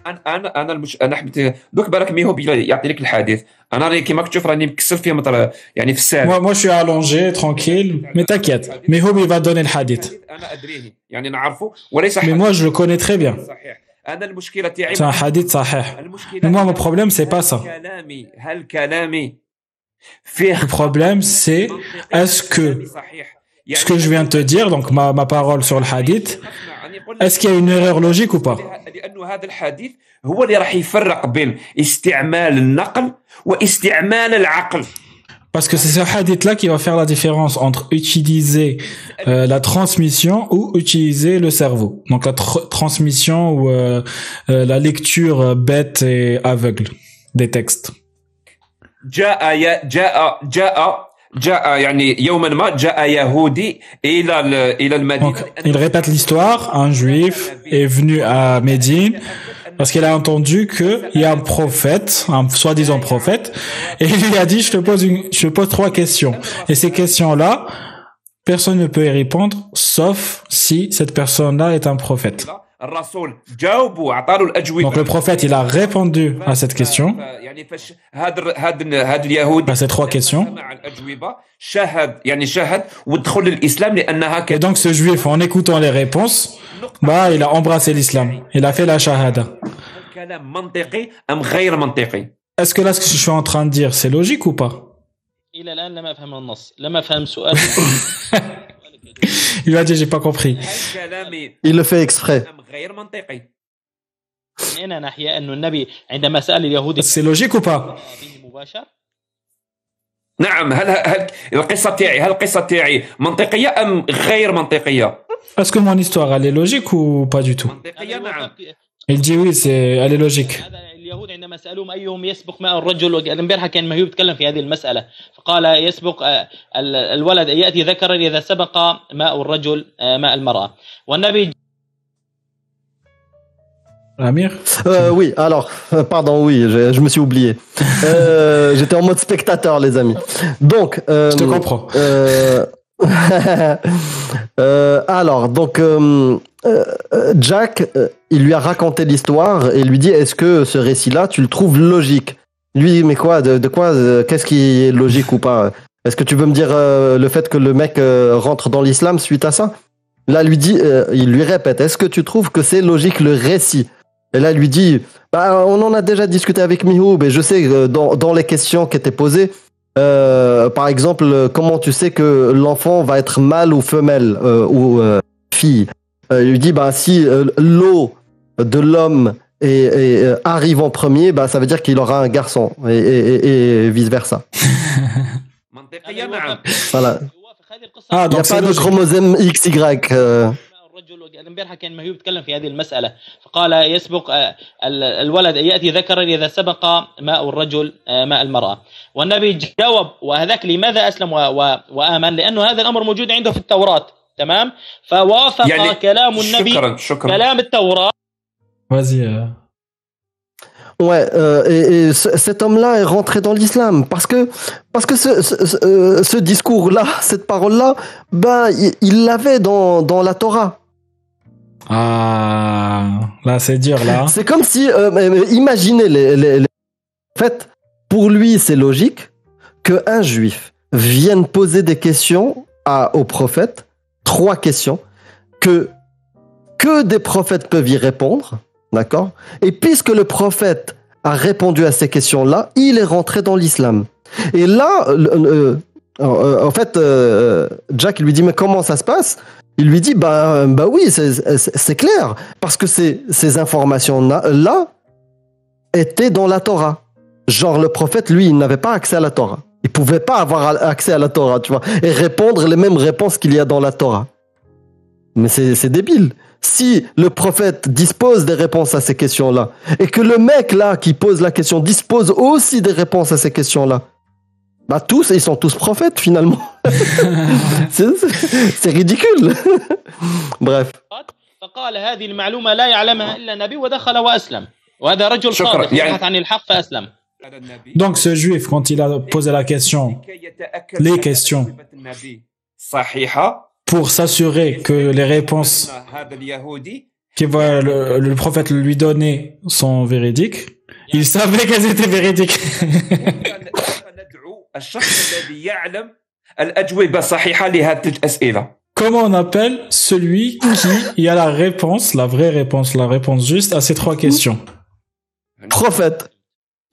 انا انا انا المش... انا حبيت دوك بالك ميهوب يعطي لك الحديث انا راني كيما تشوف راني مكسر فيه مطر يعني في الساعه moi, moi, je suis allongé, tranquille. Mais t'inquiète. Mais Hob, il va donner le hadith. انا ادريه يعني نعرفه وليس Mais حديث moi, je le connais très bien. صحيح انا المشكله تاعي C'est un hadith sahih. المشكله Mais moi, mon تاعي problème, c'est pas هل ça. كلامي هل كلامي فيه Le problème, c'est est-ce que صحيح ce que je viens de te dire, donc ma, ma parole sur le hadith, est-ce qu'il y a une erreur logique ou pas لانه هذا الحديث هو اللي راح يفرق بين استعمال النقل واستعمال العقل Parce que c'est ce hadith-là qui va faire la différence entre utiliser euh, la transmission ou utiliser le cerveau. Donc la tr- transmission ou euh, euh, la lecture euh, bête et aveugle des textes. جاء ي- جاء جاء Donc, il répète l'histoire, un juif est venu à Médine parce qu'il a entendu qu'il y a un prophète, un soi-disant prophète, et il lui a dit, je te pose une, je te pose trois questions. Et ces questions-là, personne ne peut y répondre, sauf si cette personne-là est un prophète. Donc le prophète, il a répondu à cette question, à ces trois questions. Et donc ce juif, en écoutant les réponses, bah, il a embrassé l'islam. Il a fait la shahada. Est-ce que là, ce que je suis en train de dire, c'est logique ou pas Il lui a dit, j'ai pas compris. هل كلامي Il le fait exprès. ام غير منطقي من اين ناحيه انه النبي عندما سال اليهودي C'est logique ou pas به مباشر نعم هل هل القصه تاعي هل القصه تاعي منطقيه ام غير منطقيه Est-ce que mon histoire, elle est logique ou pas du tout منطقيه نعم Il dit oui, c'est, elle est logique. اليهود عندما سالوهم أيهم يسبق ماء الرجل امبارح كان مهيوب يتكلم في هذه المسألة فقال يسبق آه، ال- الولد يأتي ذكرا إذا سبق ماء الرجل آه، ماء المرأة والنبي Amir Euh, oui, alors, euh, pardon, oui, je, je me suis oublié. Euh, J'étais en mode spectateur, les amis. Donc, euh, Je te comprends. euh, euh, alors, donc, euh, euh, Jack, il lui a raconté l'histoire et lui dit Est-ce que ce récit-là, tu le trouves logique? Lui, mais quoi De, quoi Qu'est-ce qui est logique ou pas? Est-ce que tu veux me dire le fait que le mec rentre dans l'islam suite à ça? Là, lui dit, il lui répète Est-ce que tu trouves que c'est logique le récit? Et là, lui dit bah, On en a déjà discuté avec Mihoub et je sais dans, dans les questions qui étaient posées, euh, par exemple, comment tu sais que l'enfant va être mâle ou femelle euh, ou euh, fille? Il dit bah, si l'eau de l'homme arrive en premier, bah, ça veut dire qu'il aura un garçon et, et vice versa. voilà. Ah, donc Il n'y a pas de chromosome XY. الرجل امبارح كان مهيوب يتكلم في هذه المسألة فقال يسبق آه، ال- الولد يأتي ذكرا إذا سبق ماء الرجل آه، ماء المرأة والنبي جاوب وهذاك لماذا أسلم وآمن لأنه هذا الأمر موجود عنده في التوراة تمام فوافق يعني كلام النبي شكرا شكرا كلام التوراة Vas-y. euh. Ouais, euh, et, et ce- cet homme-là est rentré dans l'islam parce que parce que ce, ce, ce- ce discours-là, cette parole-là, il il l'avait dans dans la Torah. Ah, là, c'est dur, là. C'est comme si, euh, imaginez les, les- En fait, pour lui, c'est logique qu'un juif vienne poser des questions à, au prophète, trois questions, que, des prophètes peuvent y répondre, d'accord? Et puisque le prophète a répondu à ces questions-là, il est rentré dans l'islam. Et là, euh, euh, en fait, Jack lui dit, mais comment ça se passe? Il lui dit bah bah oui c'est clair parce que ces informations là étaient dans la Torah. Genre le prophète lui il n'avait pas accès à la Torah. Il pouvait pas avoir accès à la Torah, tu vois, et répondre les mêmes réponses qu'il y a dans la Torah. Mais c'est débile. Si le prophète dispose des réponses à ces questions-là et que le mec là qui pose la question dispose aussi des réponses à ces questions-là, bah tous ils sont tous prophètes finalement. c'est c'est- c'est ridicule. Bref. فقال هذه المعلومه لا يعلمها الا النبي ودخل واسلم وهذا رجل شكراً. صادق يعني- يبحث عن الحق فاسلم على النبي Donc, ce juif, quand il a posé la question, لكي يتأكد les أن questions. أجوبة النبي صحيحة pour s'assurer que les réponses هذا اليهودي que va le, le prophète lui donnait sont véridiques, il savait qu'elles étaient véridiques. Comment on appelle celui qui a la réponse, la vraie réponse, la réponse juste à ces trois questions Prophète.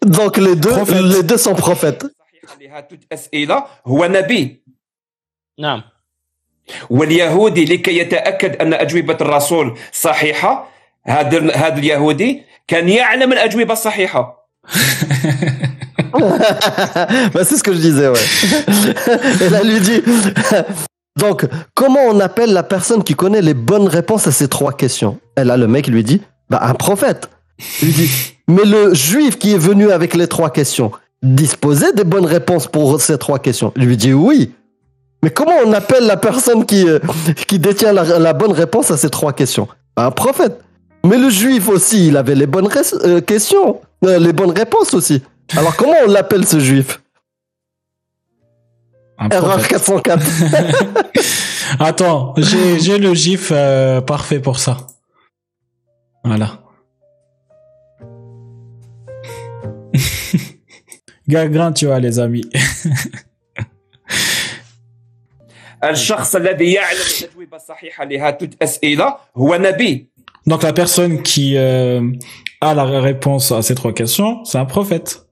Donc les deux, Prophète. les deux sont prophètes. الصحيحة لهذه الأسئلة هو نبي نعم واليهودي لكي يتأكد أن أجوبة الرسول صحيحة هذا هذا اليهودي كان يعلم الأجوبة الصحيحة bah, c'est ce que je disais, ouais. Et là, lui dit. Donc, comment on appelle la personne qui connaît les bonnes réponses à ces trois questions? Et là, le mec lui dit, bah, un prophète. Il lui dit, mais le juif qui est venu avec les trois questions disposait des bonnes réponses pour ces trois questions? Il lui dit oui. Mais comment on appelle la personne qui, euh, qui détient la, la bonne réponse à ces trois questions? Bah, Un prophète. Mais le juif aussi, il avait les bonnes euh, questions, les bonnes réponses aussi. Alors comment on l'appelle ce juif Un Erreur prophète. 404. Attends, j'ai j'ai le gif euh, parfait pour ça. Voilà. Gagrin, tu vois, les amis. الشخص الذي يعلم الأجوبة الصحيحة لهذه الأسئلة هو نبي Donc la personne qui euh, a la réponse à ces trois questions, c'est un prophète.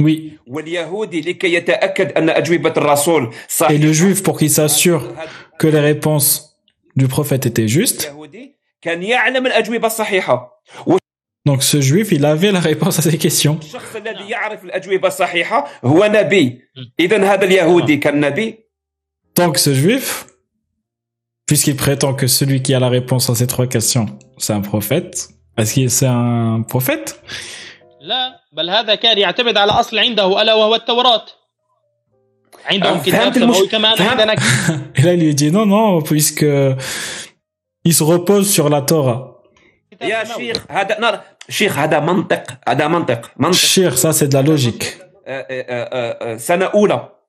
Oui. Et le juif, pour qu'il s'assure que les réponses du prophète étaient justes, donc ce juif, il avait la réponse à ces questions. Hmm. Donc ce juif, puisqu'il prétend que celui qui a la réponse à ces trois questions, c'est un prophète, est-ce que c'est un prophète لا بل هذا كان يعتمد على اصل عنده الا وهو التوراه عندهم فهمت كتاب المش- سماوي كما فهمت- عندنا Et là, il lui dit non, non, puisque il se repose sur la Torah. كتاب يا سماوي. شيخ هذا نار شيخ هذا منطق هذا منطق منطق Shir, ça c'est de la logique. آه، آه، آه، آه، سنة أولى لكي يتأكد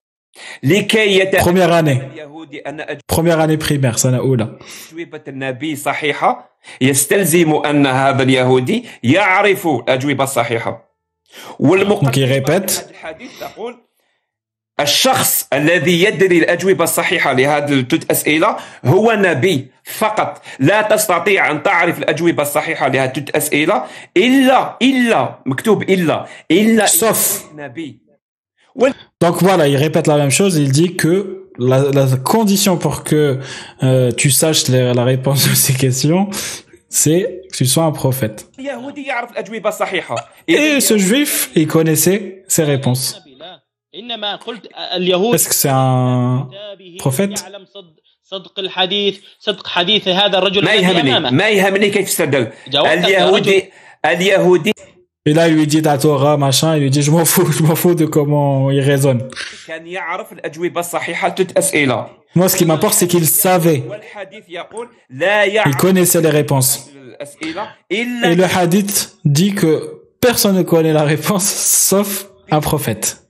Première année. Première année primaire, n'a oula. أجوبة النبي صحيحة يستلزم أن هذا اليهودي يعرف الأجوبة الصحيحة والمقدمة الحديث تقول الشخص الذي يدري الأجوبة الصحيحة لهذه الثلاث أسئلة هو نبي فقط لا تستطيع أن تعرف الأجوبة الصحيحة لهذه الثلاث أسئلة إلا إلا مكتوب إلا إلا إذا Sauf. كنت نبي Donc voilà, il répète la même chose. Il dit que la, la condition pour que euh, tu saches la, la réponse de ces questions, c'est que tu sois un prophète. اليهودي يعرف الأجوبة الصحيحة Et ce juif, il connaissait ses réponses. النبي لا. انما قلت اليهود Est-ce que c'est un كتابه prophète يعلم صدق صدق الحديث صدق حديث هذا الرجل ما الذي يهمني امامه ما يهمني كيف تستدل جاوبتك يا اليهودي اليهودي et là, il lui dit ta Torah, machin, il lui dit je m'en fous, je m'en fous de comment il raisonne. Moi, ce qui m'importe, c'est qu'il savait. Il connaissait les réponses. Et le hadith dit que personne ne connaît la réponse sauf un prophète.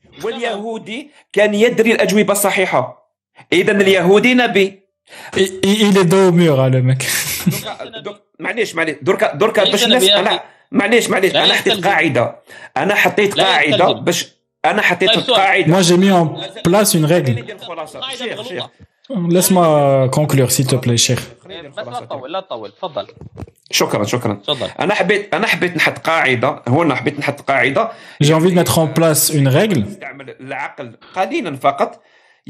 Et il est dos au mur, hein, le mec. دركا- درك- معليش معليش دركا دركا ليس باش نبي الناس يا أخي. أنا معليش معليش لا أنا حطيت يستلزم. قاعدة أنا حطيت لا قاعدة يستلزم. باش أنا حطيت طيب سؤال. قاعدة Moi, j'ai mis en place une règle. خليني ندير الخلاصة قاعدة شيخ شيخ مغلوطة. Laisse-moi conclure, s'il te plaît, cher. خليني ندير بس لا الخلاصة. تطول لا تطول تفضل شكرا شكرا تفضل انا حبيت انا حبيت نحط قاعده هو انا حبيت نحط قاعده J'ai envie de mettre en place une règle. نستعمل العقل قليلا فقط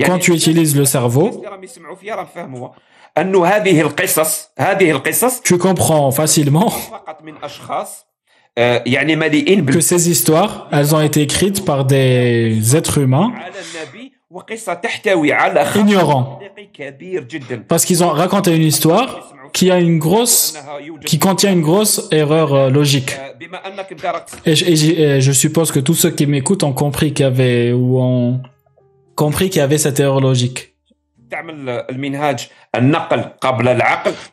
Quand tu utilises le cerveau, الناس اللي راهم يسمعوا فيا راهم فهموا انه هذه القصص هذه القصص tu comprends facilement فقط من اشخاص آه، يعني مليئين que ces histoires, elles ont été écrites par des êtres humains ignorants, parce qu'ils ont raconté une histoire qui a une grosse, qui contient une grosse erreur euh, logique. Et je, et je suppose que tous ceux qui m'écoutent ont compris qu'il y avait ou ont compris qu'il y avait cette erreur logique.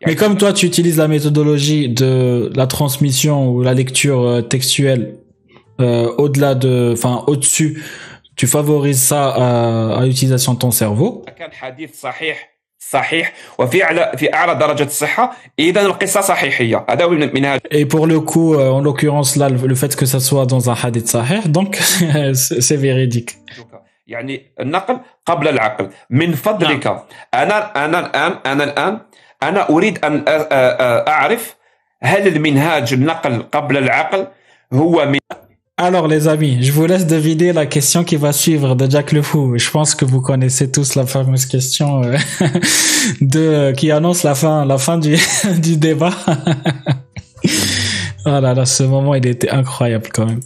Mais comme toi, tu utilises la méthodologie de la transmission ou la lecture euh, textuelle euh, au-delà de, enfin, au-dessus, tu favorises ça à, à l'utilisation de ton cerveau. Et pour le coup, euh, en l'occurrence là, le fait que ça soit dans un hadith sahih, donc c'est véridique. يعني النقل قبل العقل من فضلك انا انا الان انا الان انا اريد ان أ- أ- أ- اعرف هل المنهاج النقل قبل العقل هو من Alors les amis, je vous laisse deviner la question qui va suivre de Jack le Fou. Je pense que vous connaissez tous la fameuse question euh, de qui annonce la fin, la fin du du débat. oh là là, ce moment il était incroyable quand même.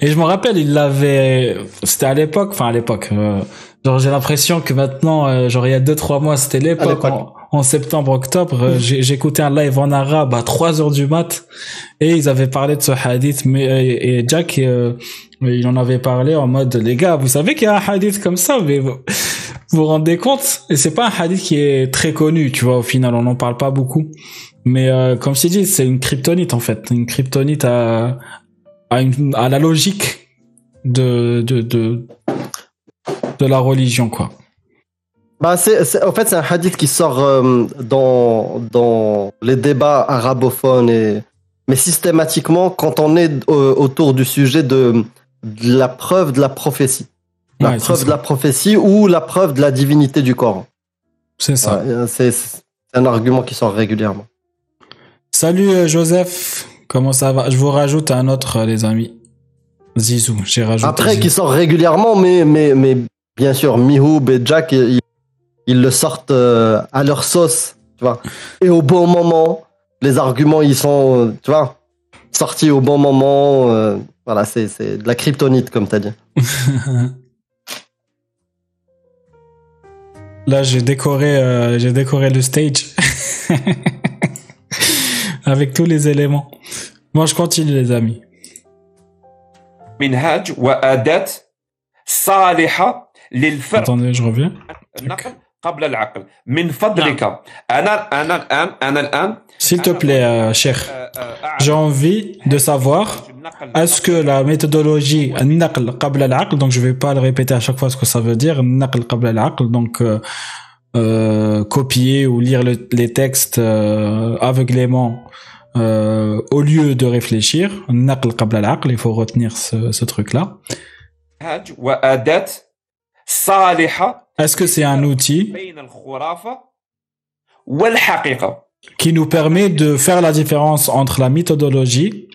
Et je me rappelle, il l'avait, c'était à l'époque, enfin à l'époque. euh, genre j'ai l'impression que maintenant, euh, genre il y a deux trois mois, c'était l'époque. En, en septembre, octobre, euh, j'écoutais un live en arabe à 3 heures du mat et ils avaient parlé de ce hadith. Mais et, et Jack, euh, il en avait parlé en mode les gars, vous savez qu'il y a un hadith comme ça, mais vous vous vous rendez compte? Et c'est pas un hadith qui est très connu, tu vois. Au final, on n'en parle pas beaucoup. Mais euh, comme je t'ai dit, c'est une kryptonite en fait, une kryptonite à à, une- à la logique de de de de la religion quoi. Bah, c'est, c'est- en fait, c'est un hadith qui sort euh, dans, dans les débats arabophones, et, mais systématiquement quand on est euh, autour du sujet de, de la preuve de la prophétie. La Ouais, preuve de la prophétie ou la preuve de la divinité du Coran. C'est ça. Ouais, c'est, c'est un argument qui sort régulièrement. Salut euh, Joseph, comment ça va? Je vous rajoute un autre euh, les amis. Zizou, j'ai rajouté. Après, qui sort régulièrement, mais, mais, mais bien sûr, Mihoub et Jack, ils, ils le sortent euh, à leur sauce, tu vois. Et au bon moment, les arguments, ils sont, euh, tu vois, sortis au bon moment. euh, voilà, c'est, c'est de la kryptonite, comme tu as dit. Là, j'ai décoré, j'ai décoré le stage avec tous les éléments. Moi, je continue les amis. منهاج واداه صالحه للفرق Attendez, je reviens. النقل قبل العقل من فضلك انا انا الان انا الان S'il te plaît, euh, cher, آه، آه، أعرف j'ai envie de savoir النقل est-ce que la méthodologie النقل قبل العقل, donc je vais pas le répéter à chaque fois ce que ça veut dire, النقل قبل العقل, donc euh, euh, copier ou lire les textes euh, aveuglément euh, au lieu de réfléchir. Il faut retenir ce, truc-là. Est-ce que c'est un outil qui nous permet de faire la différence entre la méthodologie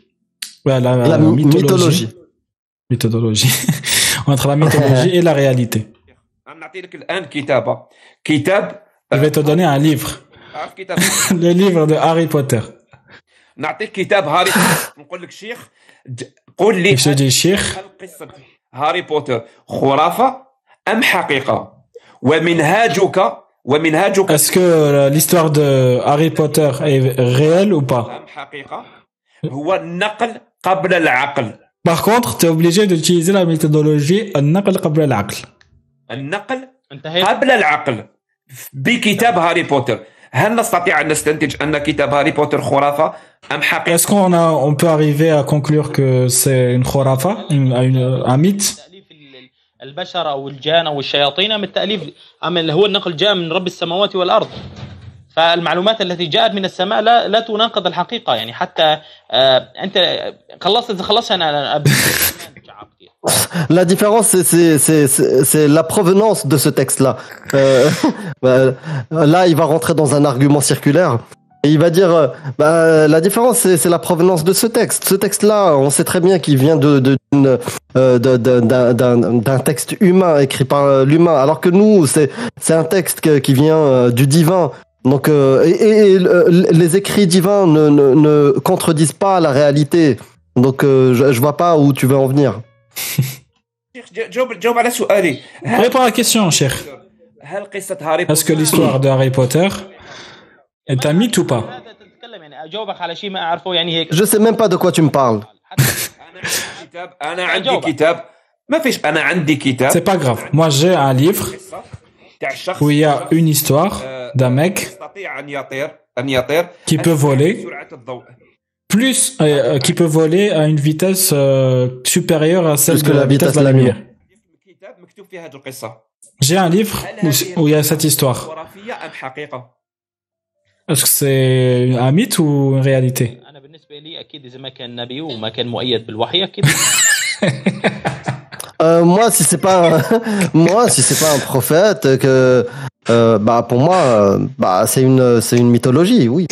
euh, la, la, la mythologie, mythologie, entre la mythologie et la réalité. انا نعطي لك الان كتابه كتاب Je vais te donner un livre, عارف كتاب le livre de Harry Potter. نعطيك كتاب هاري نقول لك شيخ ج- قول لي Et je te dis, Cheikh, هل قصة هاري بوتر خرافة أم حقيقة ومنهاجك ومنهاجك est-ce que euh, l'histoire de Harry Potter est réelle ou pas أم حقيقة هو النقل قبل العقل Par contre, tu es obligé d'utiliser la méthodologie النقل قبل العقل. النقل انتهيت؟ قبل العقل بكتاب هاري بوتر. هل نستطيع أن نستنتج أن كتاب هاري بوتر خرافة أم حقيقة؟ اسكو اون اون بو اريفي ا كونكلور كو سي اون خرافة ان ميت البشر أو الجان أو الشياطين أم التأليف؟ أم هو النقل جاء من رب السماوات والأرض. فالمعلومات التي جاءت من السماء لا لا تناقض الحقيقة. يعني حتى آه، أنت خلصت اذا خلصت أنا La différence, c'est, la provenance de ce texte-là. Euh, bah, là, il va rentrer dans un argument circulaire. Et il va dire, euh, bah, la différence, c'est, la provenance de ce texte. Ce texte-là, on sait très bien qu'il vient de, euh, d'un, texte humain écrit par euh, l'humain, alors que nous, c'est, un texte qui vient du divin. Donc, et, et- les écrits divins ne, ne, ne contredisent pas la réalité. Donc, je, je vois pas où tu veux en venir. Réponds à la question, cher. Est-ce que l'histoire de Harry Potter est un mythe ou pas? Je ne sais même pas de quoi tu me parles. C'est pas grave. Moi, j'ai un livre où il y a une histoire d'un mec qui peut voler plus euh, euh, qui peut voler à une vitesse euh, supérieure à celle de la, vitesse de la lumière. J'ai un livre où, il y a cette histoire. Est-ce que c'est un mythe ou une réalité? Moi, si c'est pas, moi, si c'est pas un prophète, que, bah, pour moi, bah, c'est une, c'est une mythologie, oui.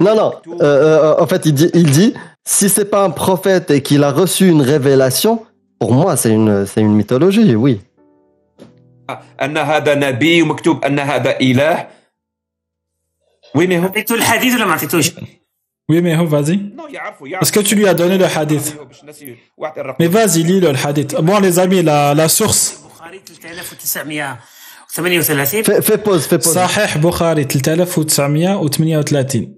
Non, non. Euh, euh, en fait, il dit, il dit si c'est pas un prophète et qu'il a reçu une révélation, pour moi, c'est une, c'est une mythologie, oui. Oui, mais Oui, mais vas-y. Est-ce que tu lui as donné le hadith Mais vas-y, lis le hadith. Bon, les amis, la, la source. البخاري 3938 Fais, fais pause, fais pause. Sahih Bukhari 3938.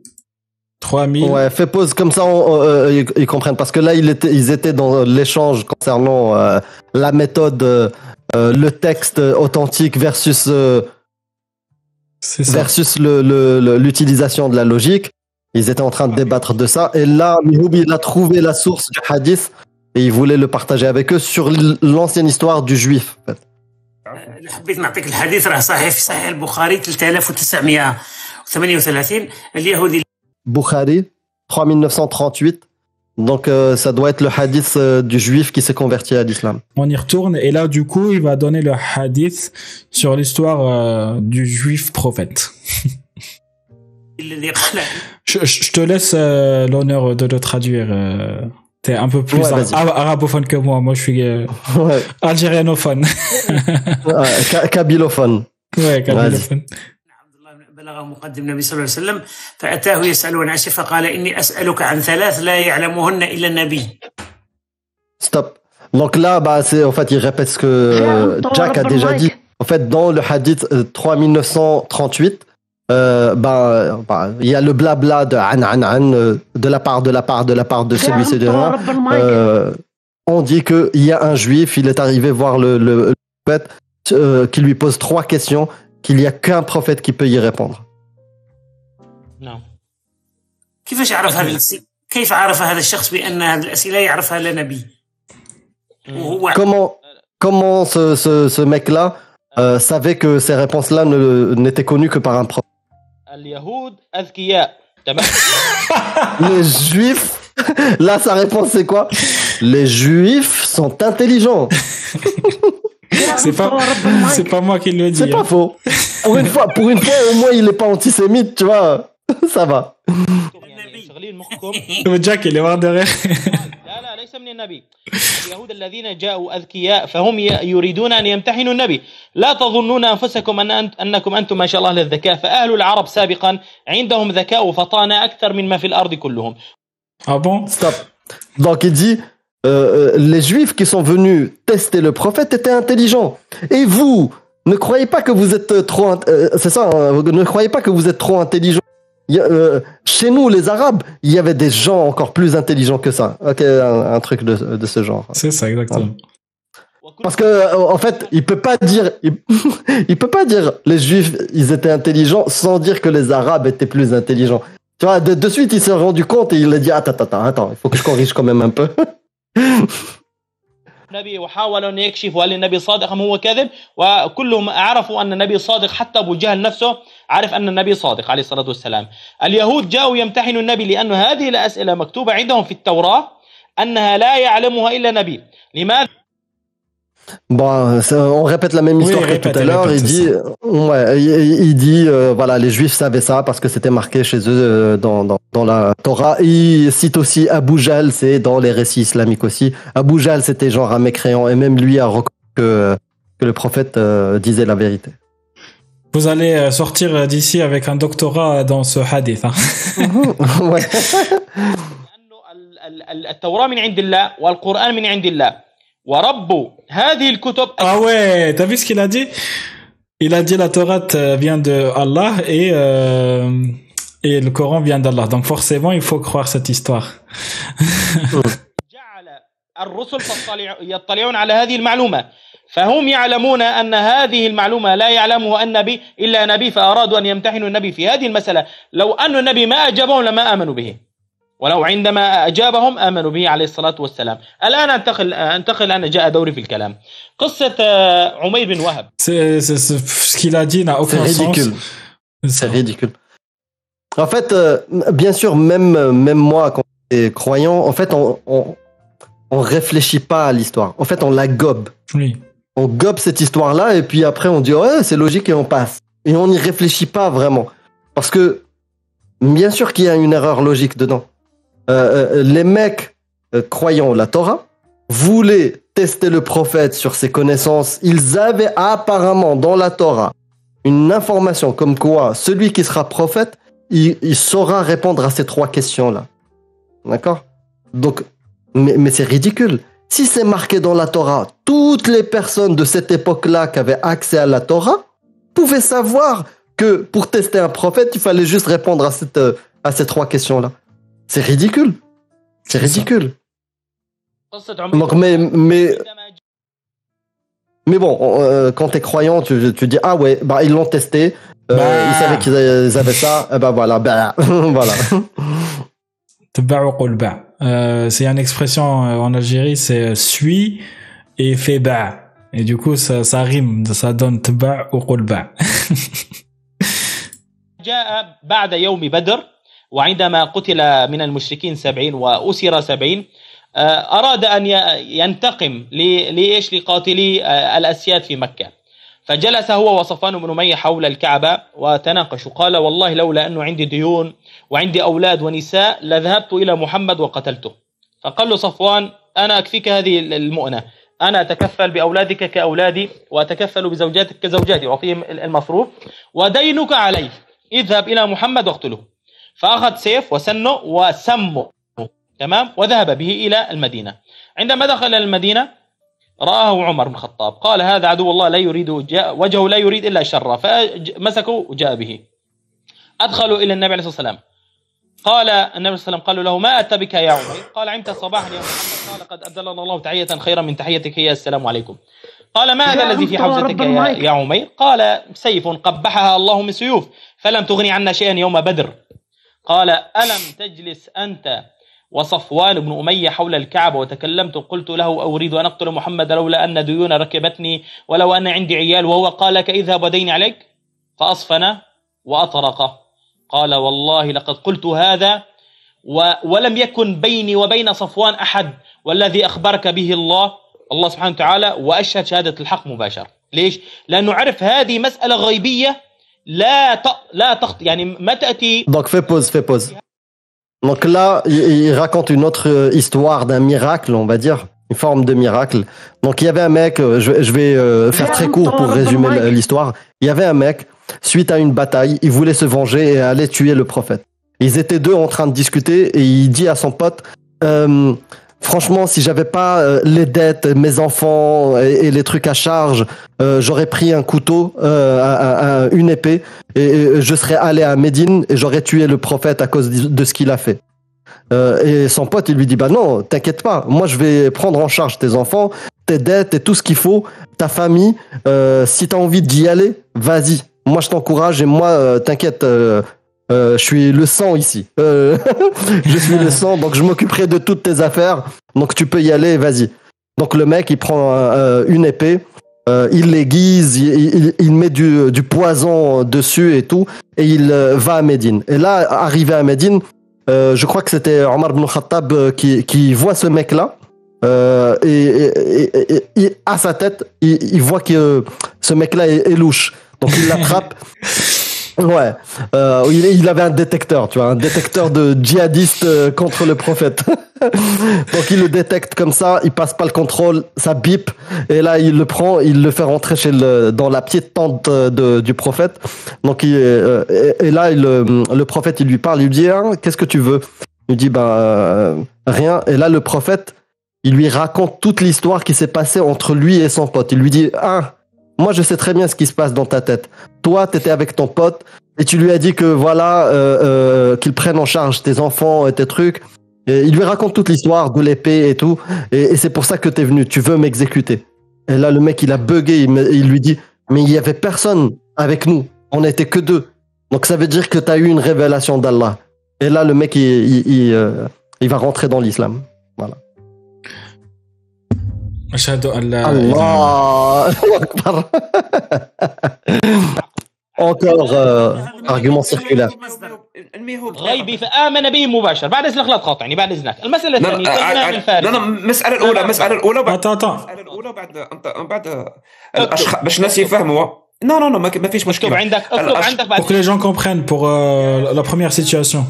3000. Ouais, fais pause, comme ça, on- euh, ils, ils comprennent. Parce que là, il était, ils étaient dans l'échange concernant euh, la méthode, euh, euh, le texte authentique versus, euh, C'est ça. versus le- le- le- l'utilisation de la logique. Ils étaient en train de débattre de ça. Et là, Mihoub, il a trouvé la source du hadith et il voulait le partager avec eux sur l- l'ancienne histoire du juif. en fait. اللي حبيت نعطيك الحديث راه صحيح في صحيح البخاري 3938 اليهودي Bukhari, 3938. Donc, euh, ça doit être le hadith euh, du juif qui s'est converti à l'islam. On y retourne et là, du coup, il va donner le hadith sur l'histoire euh, du juif prophète. الذي قال Je, je- je te laisse euh, l'honneur de le traduire. euh, T'es un peu plus Ouais, vas-y. ara- arabophone que moi. Moi, je suis euh, Ouais. algérianophone. Ah, ka- kabylophone. ouais, kabylophone. عبد الله بن- بلغه مقدم النبي صلى الله عليه وسلم فاتاه يساله عن عائشه فقال اني اسالك عن ثلاث لا يعلمهن الا النبي Stop. Donc là, bah, c'est, en fait, il répète ce que euh, Jack a déjà dit. En fait, dans le hadith euh, 3938, euh, bah, bah, il y a le blabla de an, an, an, euh, de la part, de la part, de la part de celui, c'est de là. Euh, on dit qu'il y a un juif, il est arrivé voir le, le, le prophète, euh, qui lui pose trois questions, qu'il n'y a qu'un prophète qui peut y répondre. نعم كيفاش عرف هذا الس- كيف عرف هذا الشخص بان هذه الاسئله يعرفها لا نبي وهو Comment, comment ce, ce, ce mec-là euh, savait que ces réponses-là ne- n'étaient connues que par un prophète اليهود اذكياء تمام Les juifs, là sa réponse c'est quoi Les juifs sont intelligents. C'est pas, c'est pas moi qui le dis. C'est hein. pas faux. Pour une fois, pour une fois au moins il est pas antisémite, tu vois. Ça va. يعني شغلين مخكم Jack, il est voir derrière. لا لا ليس من النبي. اليهود الذين جاءوا أذكياء فهم يريدون أن يمتحنوا النبي. لا تظنون أنفسكم أن أنت أنكم أنتم ما شاء الله للذكاء فأهل العرب سابقا عندهم ذكاء وفطانة أكثر مما في الأرض كلهم. أبون ستوب دونك يدي les juifs qui sont venus tester le prophète étaient intelligents. Et vous ne croyez pas que vous êtes trop euh, c'est ça ne croyez pas que vous êtes trop intelligents. Euh, chez nous, les Arabes, il y avait des gens encore plus intelligents que ça. Un, truc de, ce genre. C'est ça, exactement. Parce que euh, en fait, il peut pas dire, il, peut pas dire les Juifs ils étaient intelligents sans dire que les Arabes étaient plus intelligents. Tu vois, de, de suite il s'est rendu compte et il a dit attends attends attends, il faut que je corrige quand même un peu. النبي وحاولوا أن يكشفوا هل النبي صادق أم هو كاذب. وكلهم عرفوا أن النبي صادق حتى أبو جهل نفسه عرف أن النبي صادق عليه الصلاة والسلام. اليهود جاءوا يمتحنوا النبي لأن هذه الأسئلة مكتوبة عندهم في التوراة أنها لا يعلمها إلا نبي. لماذا؟ Bon, ça, on répète la même Oui, histoire que tout à l'heure. Il dit, ouais, il, il dit, euh, voilà, les Juifs savaient ça parce que c'était marqué chez eux euh, dans, dans, dans la Torah. Il cite aussi Abu Jahl, c'est dans les récits islamiques aussi. Abu Jahl, c'était genre un mécréant et même lui a reconnu que, que le prophète euh, disait la vérité. Vous allez euh, sortir d'ici avec un doctorat dans ce hadith. hein. ouais. ورب هذه الكتب Ah ouais, t'as vu ce qu'il a dit? Il a dit la Torah euh, vient de Allah et euh, et le Coran vient d'Allah. Donc forcément, il faut croire cette histoire. جعل الرسل يطلعون على هذه المعلومة. فهم يعلمون أن هذه المعلومة لا يعلمها النبي إلا نبي فأرادوا أن يمتحنوا النبي في هذه المسألة. لو أن النبي ما أجابهم لما آمنوا به. ولو عندما أجابهم آمنوا به عليه الصلاة والسلام الآن أنتقل أنتقل أنا جاء دوري في الكلام قصة آه، عمير بن وهب C'est, c'est- c'est- ce qu'il a dit n'a C'est aucun sens. ridicule. C'est C'est ça. ridicule. En fait, euh, bien sûr, même, même moi, quand j'étais croyant, en fait, on, on, on réfléchit pas à l'histoire. En fait, on la gobe. Oui. On gobe cette histoire-là et puis après, on dit, ouais, c'est logique et on passe. Et on n'y réfléchit pas vraiment. Parce que, bien sûr qu'il y a une erreur logique dedans. Euh, euh, les mecs euh, croyant la Torah voulaient tester le prophète sur ses connaissances. Ils avaient apparemment dans la Torah une information comme quoi celui qui sera prophète, il, saura répondre à ces trois questions-là. D'accord? Donc, mais, mais c'est ridicule. Si c'est marqué dans la Torah, toutes les personnes de cette époque-là qui avaient accès à la Torah pouvaient savoir que pour tester un prophète, il fallait juste répondre à, cette, à ces trois questions-là. C'est ridicule. C'est ridicule. Donc, mais, mais, mais bon, euh, quand t'es croyant, tu, tu dis ah ouais, bah ils l'ont testé, euh, bah. ils savaient qu'ils avaient ça, et bah voilà, bah voilà. Euh, c'est une expression euh, en Algérie, c'est euh, suis et fais ba. Et du coup, ça, ça rime, ça donne tba ou qulba. وعندما قتل من المشركين سبعين وأسر سبعين آه، أراد أن ينتقم لإيش؟ لقاتلي آه، الأسياد في مكة. فجلس هو وصفوان بن أمية حول الكعبة وتناقشوا. قال والله لولا أنه عندي ديون وعندي أولاد ونساء لذهبت إلى محمد وقتلته. فقال له صفوان أنا أكفيك هذه المؤنة. أنا أتكفل بأولادك كأولادي وأتكفل بزوجاتك كزوجاتي وأعطيهم المصروف ودينك علي اذهب إلى محمد واقتله. فأخذ سيف وسنه وسمه تمام؟ وذهب به إلى المدينة. عندما دخل المدينة رآه عمر بن الخطاب قال هذا عدو الله لا يريد جاء وجهه لا يريد إلا شره. فمسكه وجاء به. أدخلوا إلى النبي عليه الصلاة والسلام. قال النبي صلى الله عليه وسلم قال له ما أتى بك يا عمر؟ قال عمت صباحا يا محمد قال قد أبدلنا الله تحية خيرا من تحيتك يا السلام عليكم. قال ما هذا الذي في حوزتك يا, يا عمير. قال سيف قبحها الله من سيوف فلم تغني عنا شيئا يوم بدر. قال ألم تجلس أنت وصفوان بن أمية حول الكعبة وتكلمت؟ قلت له أريد أن أقتل محمد لولا أن ديون ركبتني ولو أن عندي عيال وهو قال لك اذهب وديني عليك؟ فأصفن وأطرق. قال والله لقد قلت هذا ولم يكن بيني وبين صفوان أحد والذي أخبرك به الله الله سبحانه وتعالى وأشهد شهادة الحق مباشر. ليش؟ لأنه عرف هذه مسألة غيبية لا ت... لا تخط يعني ما تأتي Donc fais pause, fais pause. Donc là, il, il raconte une autre euh, histoire d'un miracle, on va dire, une forme de miracle. Donc il y avait un mec, euh, je, je vais euh, faire très court pour résumer l'histoire. Il y avait un mec, suite à une bataille, il voulait se venger et aller tuer le prophète. Ils étaient deux en train de discuter et il dit à son pote, euh, franchement, si j'avais pas euh, les dettes, mes enfants et, et les trucs à charge, euh, j'aurais pris un couteau, euh, un- un- une épée et, et je serais allé à Médine et j'aurais tué le prophète à cause de ce qu'il a fait. Euh, et son pote, il lui dit, bah non, t'inquiète pas, moi je vais prendre en charge tes enfants, tes dettes et tout ce qu'il faut, ta famille. Euh, si t'as envie d'y aller, vas-y. Moi je t'encourage et moi, euh, t'inquiète, euh, je suis le sang ici. Euh, je suis le sang, donc je m'occuperai de toutes tes affaires. Donc tu peux y aller, vas-y. Donc le mec, il prend euh, une épée, il l'aiguise, il, il- il met du, du poison dessus et tout, et il va à Médine. Et là, arrivé à Médine, je crois que c'était Omar ibn Khattab qui, qui voit ce mec-là. euh, et, et- et- et- et à sa tête, il, il voit que euh, ce mec-là est, est louche. Donc il l'attrape. Ouais, euh, il, avait un détecteur, tu vois, un détecteur de djihadistes euh, contre le prophète. Donc il le détecte comme ça, il passe pas le contrôle, ça bip, et là il le prend, il le fait rentrer chez le, dans la petite tente euh, de, du prophète. Donc il, euh, et, là le prophète il lui parle, il lui dit Ah, qu'est-ce que tu veux? Il dit bah rien. Et là le prophète il lui raconte toute l'histoire qui s'est passée entre lui et son pote. Il lui dit ah moi je sais très bien ce qui se passe dans ta tête. Toi t'étais avec ton pote et tu lui as dit que voilà euh, euh, qu'il prenne en charge tes enfants et tes trucs. Et il lui raconte toute l'histoire de l'épée et tout. Et, c'est pour ça que t'es venu. Tu veux m'exécuter. Et là, le mec, il a bugué. Il, lui dit, mais il y avait personne avec nous. On n'était que deux. Donc ça veut dire que t'as eu une révélation d'Allah. Et là, le mec, il, euh, il va rentrer dans l'islam. أشهد أن لا الله. أكبر. أوكي ارغيومون سيركولار غيبي فآمن به مباشر. بعد إذنك لا تقاطعني بعد إذنك. المسألة الثانية آه، آه، لا لا المساله الأولى المساله الأولى بعد المساله الأولى بعد بعد الاشخاص باش الناس يفهموا. نو نو نو ما فيش مشكلة. اكتب عندك اكتب عندك بعد بوك لي جون كومبرين بور لا بروميير سيتياسيون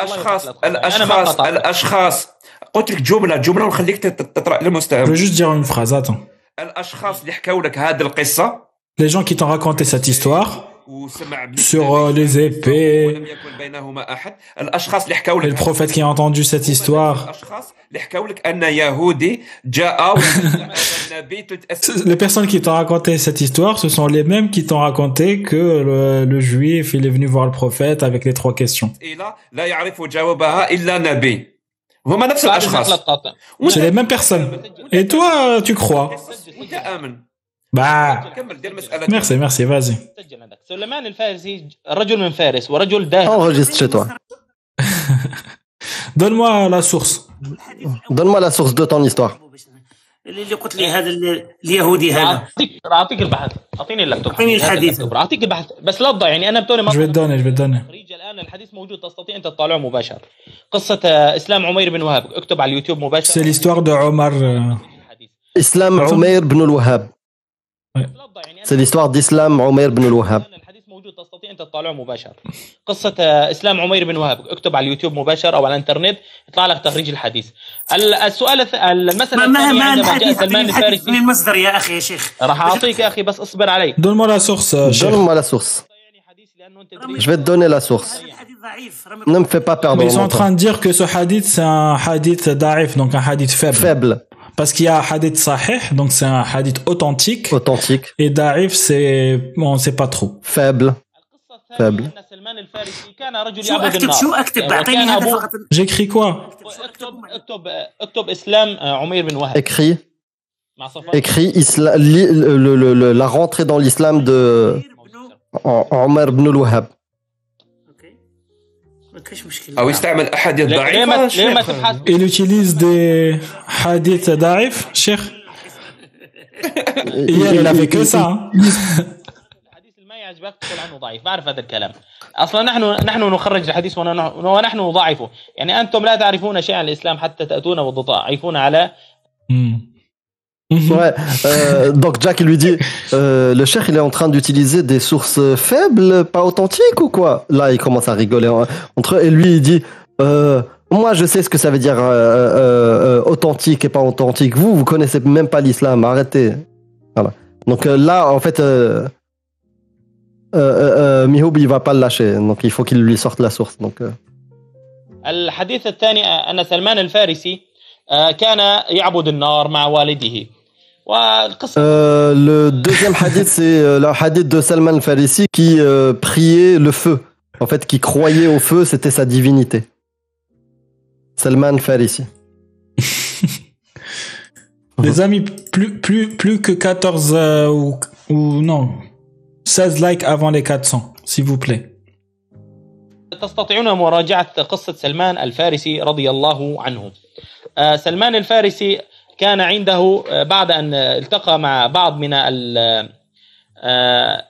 الاشخاص الاشخاص الاشخاص تقاطعني. انا ما الأشخاص قاطعتك الأشخاص قلت لك جملة جملة ونخليك تت- تقرأ Je للمستمع veux juste dire une phrase, attends. الأشخاص اللي حكوا لك هذه القصة Les gens qui t'ont raconté cette histoire وسمع بن sur euh, les épées, ولم يكن بينهما أحد الأشخاص اللي حكوا et لك le prophète qui a entendu cette histoire, الأشخاص اللي حكوا لك أن يهودي جاء وسلم النبي تتأسف les personnes qui t'ont raconté cette histoire, ce sont les mêmes qui t'ont raconté que le, le juif, il est venu voir le prophète avec les trois questions. أسئلة لا هما نفس بعد اذنك لا الأشخاص تقاطع C'est les mêmes personnes. Et toi, tu crois وأنت آمن Bah, كمل دير المسألة merci, merci, vas-y. سجل عندك سليمان الفارسي رجل من فارس ورجل داهر Enregistre chez toi. Donne-moi la source. Donne-moi la source de ton histoire. اللي قلت لي هذا اليهودي هذا. اعطيك أعطيك البحث. أعطيني اللابتوب. أعطيني الحديث. أعطيك البحث. بس لا تضيع. يعني أنا بتوني ما إيش بدنا إيش بدنا الآن الحديث موجود. تستطيع انت تطالعه مباشر قصة آه، إسلام عمير بن وهاب. اكتب على اليوتيوب مباشر سي ليستوار دو عمر إسلام عمير بن الوهاب. سي ليستوار ديسلام عمير بن الوهاب تستطيع ان تطالعه مباشر قصه آه، اسلام عمير بن وهب اكتب على اليوتيوب مباشر او على الانترنت يطلع لك تخريج الحديث ال- السؤال الث- المساله ما ما الثانيه ما عندما جاء الحديث سلمان الحديث من الفارسي المصدر يا اخي يا شيخ راح اعطيك يا اخي بس اصبر علي Donne-moi la source, euh, chef. Donne-moi la source. يعني حديث لانه انت Je vais te donner la source. هذا الحديث ضعيف رمي Ne me fais pas perdre Mais ils sont mon en train temps. de dire que ce hadith, c'est un hadith daif, donc un hadith faible. Faible, Parce qu'il y a un hadith sahih, donc c'est un hadith authentique. authentique, Et daif, c'est, bon, on sait pas trop. faible. القصه الثانيه فابل. ان سلمان الفارسي كان رجل شو يعبد اكتب النار شو اكتب وكان اعطيني هذا أبوه- فقط J'écris quoi اكتب اكتب اكتب اسلام آه، عمير بن وهب Écrit, مع صفر écrit isla- li- le- le- le- la rentrée dans l'islam de en- Omar ibn al-Wahhab. اوكي ما كاينش مشكل أو يستعمل أحاديث ليه ليه ما ضعيفة ليه ما شيخ. تبحث Il utilise des hadiths daif, cher. Hier, il avait que ça. hein. الحديث اللي ما يعجبك تقول عنه ضعيف بعرف هذا الكلام اصلا نحن نحن نخرج الحديث ون- ونحن نضاعفه يعني انتم لا تعرفون شيئا عن الاسلام حتى تاتون وتضاعفون على Hmm. Mhm. Ouais. euh, donc Jack il lui dit, euh, le cheikh il est en train d'utiliser des sources faibles, pas authentiques ou quoi Là il commence à rigoler en- entre eux et lui il dit, euh, moi je sais ce que ça veut dire euh, euh, euh, authentique et pas authentique. Vous vous connaissez même pas l'islam, arrêtez. Voilà. Donc euh, là en fait, euh, euh, euh, Mihoub il va pas le lâcher, donc il faut qu'il lui sorte la source. Donc euh, الحديث الثاني آه، ان سلمان الفارسي آه، كان يعبد النار مع والده والقصه Euh, le deuxième hadith, c'est euh, le hadith de Salman al-Farisi qui euh, priait le feu. En fait, qui croyait au feu, c'était sa divinité. Salman al-Farisi. Les amis, plus, plus, plus que 14 euh, ou, ou non, 16 likes avant les 400, s'il vous plaît. تستطيعون مراجعة قصة سلمان الفارسي رضي الله عنه. آه، سلمان الفارسي كان عنده آه، بعد أن التقى مع بعض من آه،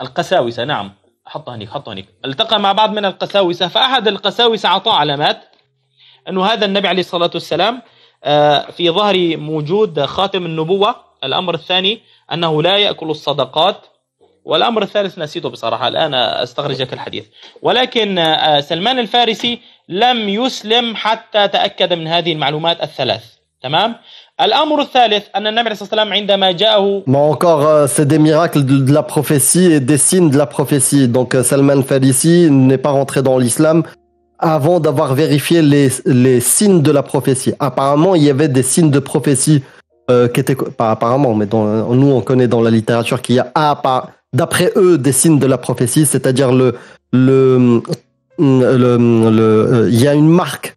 القساوسة. نعم. حطها هنيك حطها هنيك التقى مع بعض من القساوسة فأحد القساوسة أعطاه علامات أنه هذا النبي عليه الصلاة والسلام في ظهره موجود خاتم النبوة الأمر الثاني أنه لا يأكل الصدقات والامر الثالث نسيته بصراحه الان استخرج لك الحديث ولكن آه، سلمان الفارسي لم يسلم حتى تاكد من هذه المعلومات الثلاث تمام الامر الثالث ان النبي عليه الصلاه والسلام عندما جاءه Mais encore, euh, c'est des miracles de, la prophétie et des signes de la prophétie. Donc euh, Salman al-Farisi n'est pas rentré dans l'islam avant d'avoir vérifié les, les signes de la prophétie. Apparemment, il y avait des signes de prophétie euh, qui étaient... Pas apparemment, mais dans, nous, on connaît dans la littérature qu'il y a, ah, pas- d'après eux, des signes de la prophétie, c'est-à-dire le... le, le, le- euh, il y a une marque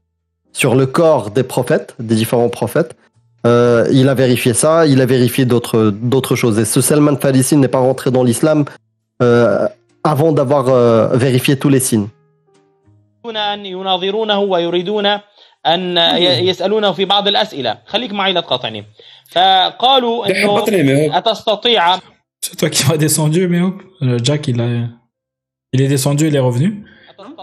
sur le corps des prophètes, des différents prophètes. Euh, il a vérifié ça, il a vérifié d'autres d'autres choses. Et ce Salman Farisi n'est pas rentré dans l'islam euh, avant d'avoir euh, vérifié tous les signes. يريدون ان يناظرونه ويريدون ان ي- يسالونه في بعض الاسئله خليك معي لا تقاطعني فقالوا إنه أتستطيع. C'est toi qui m'as descendu, mais hop, euh, Jack, il a, il est descendu, il est revenu.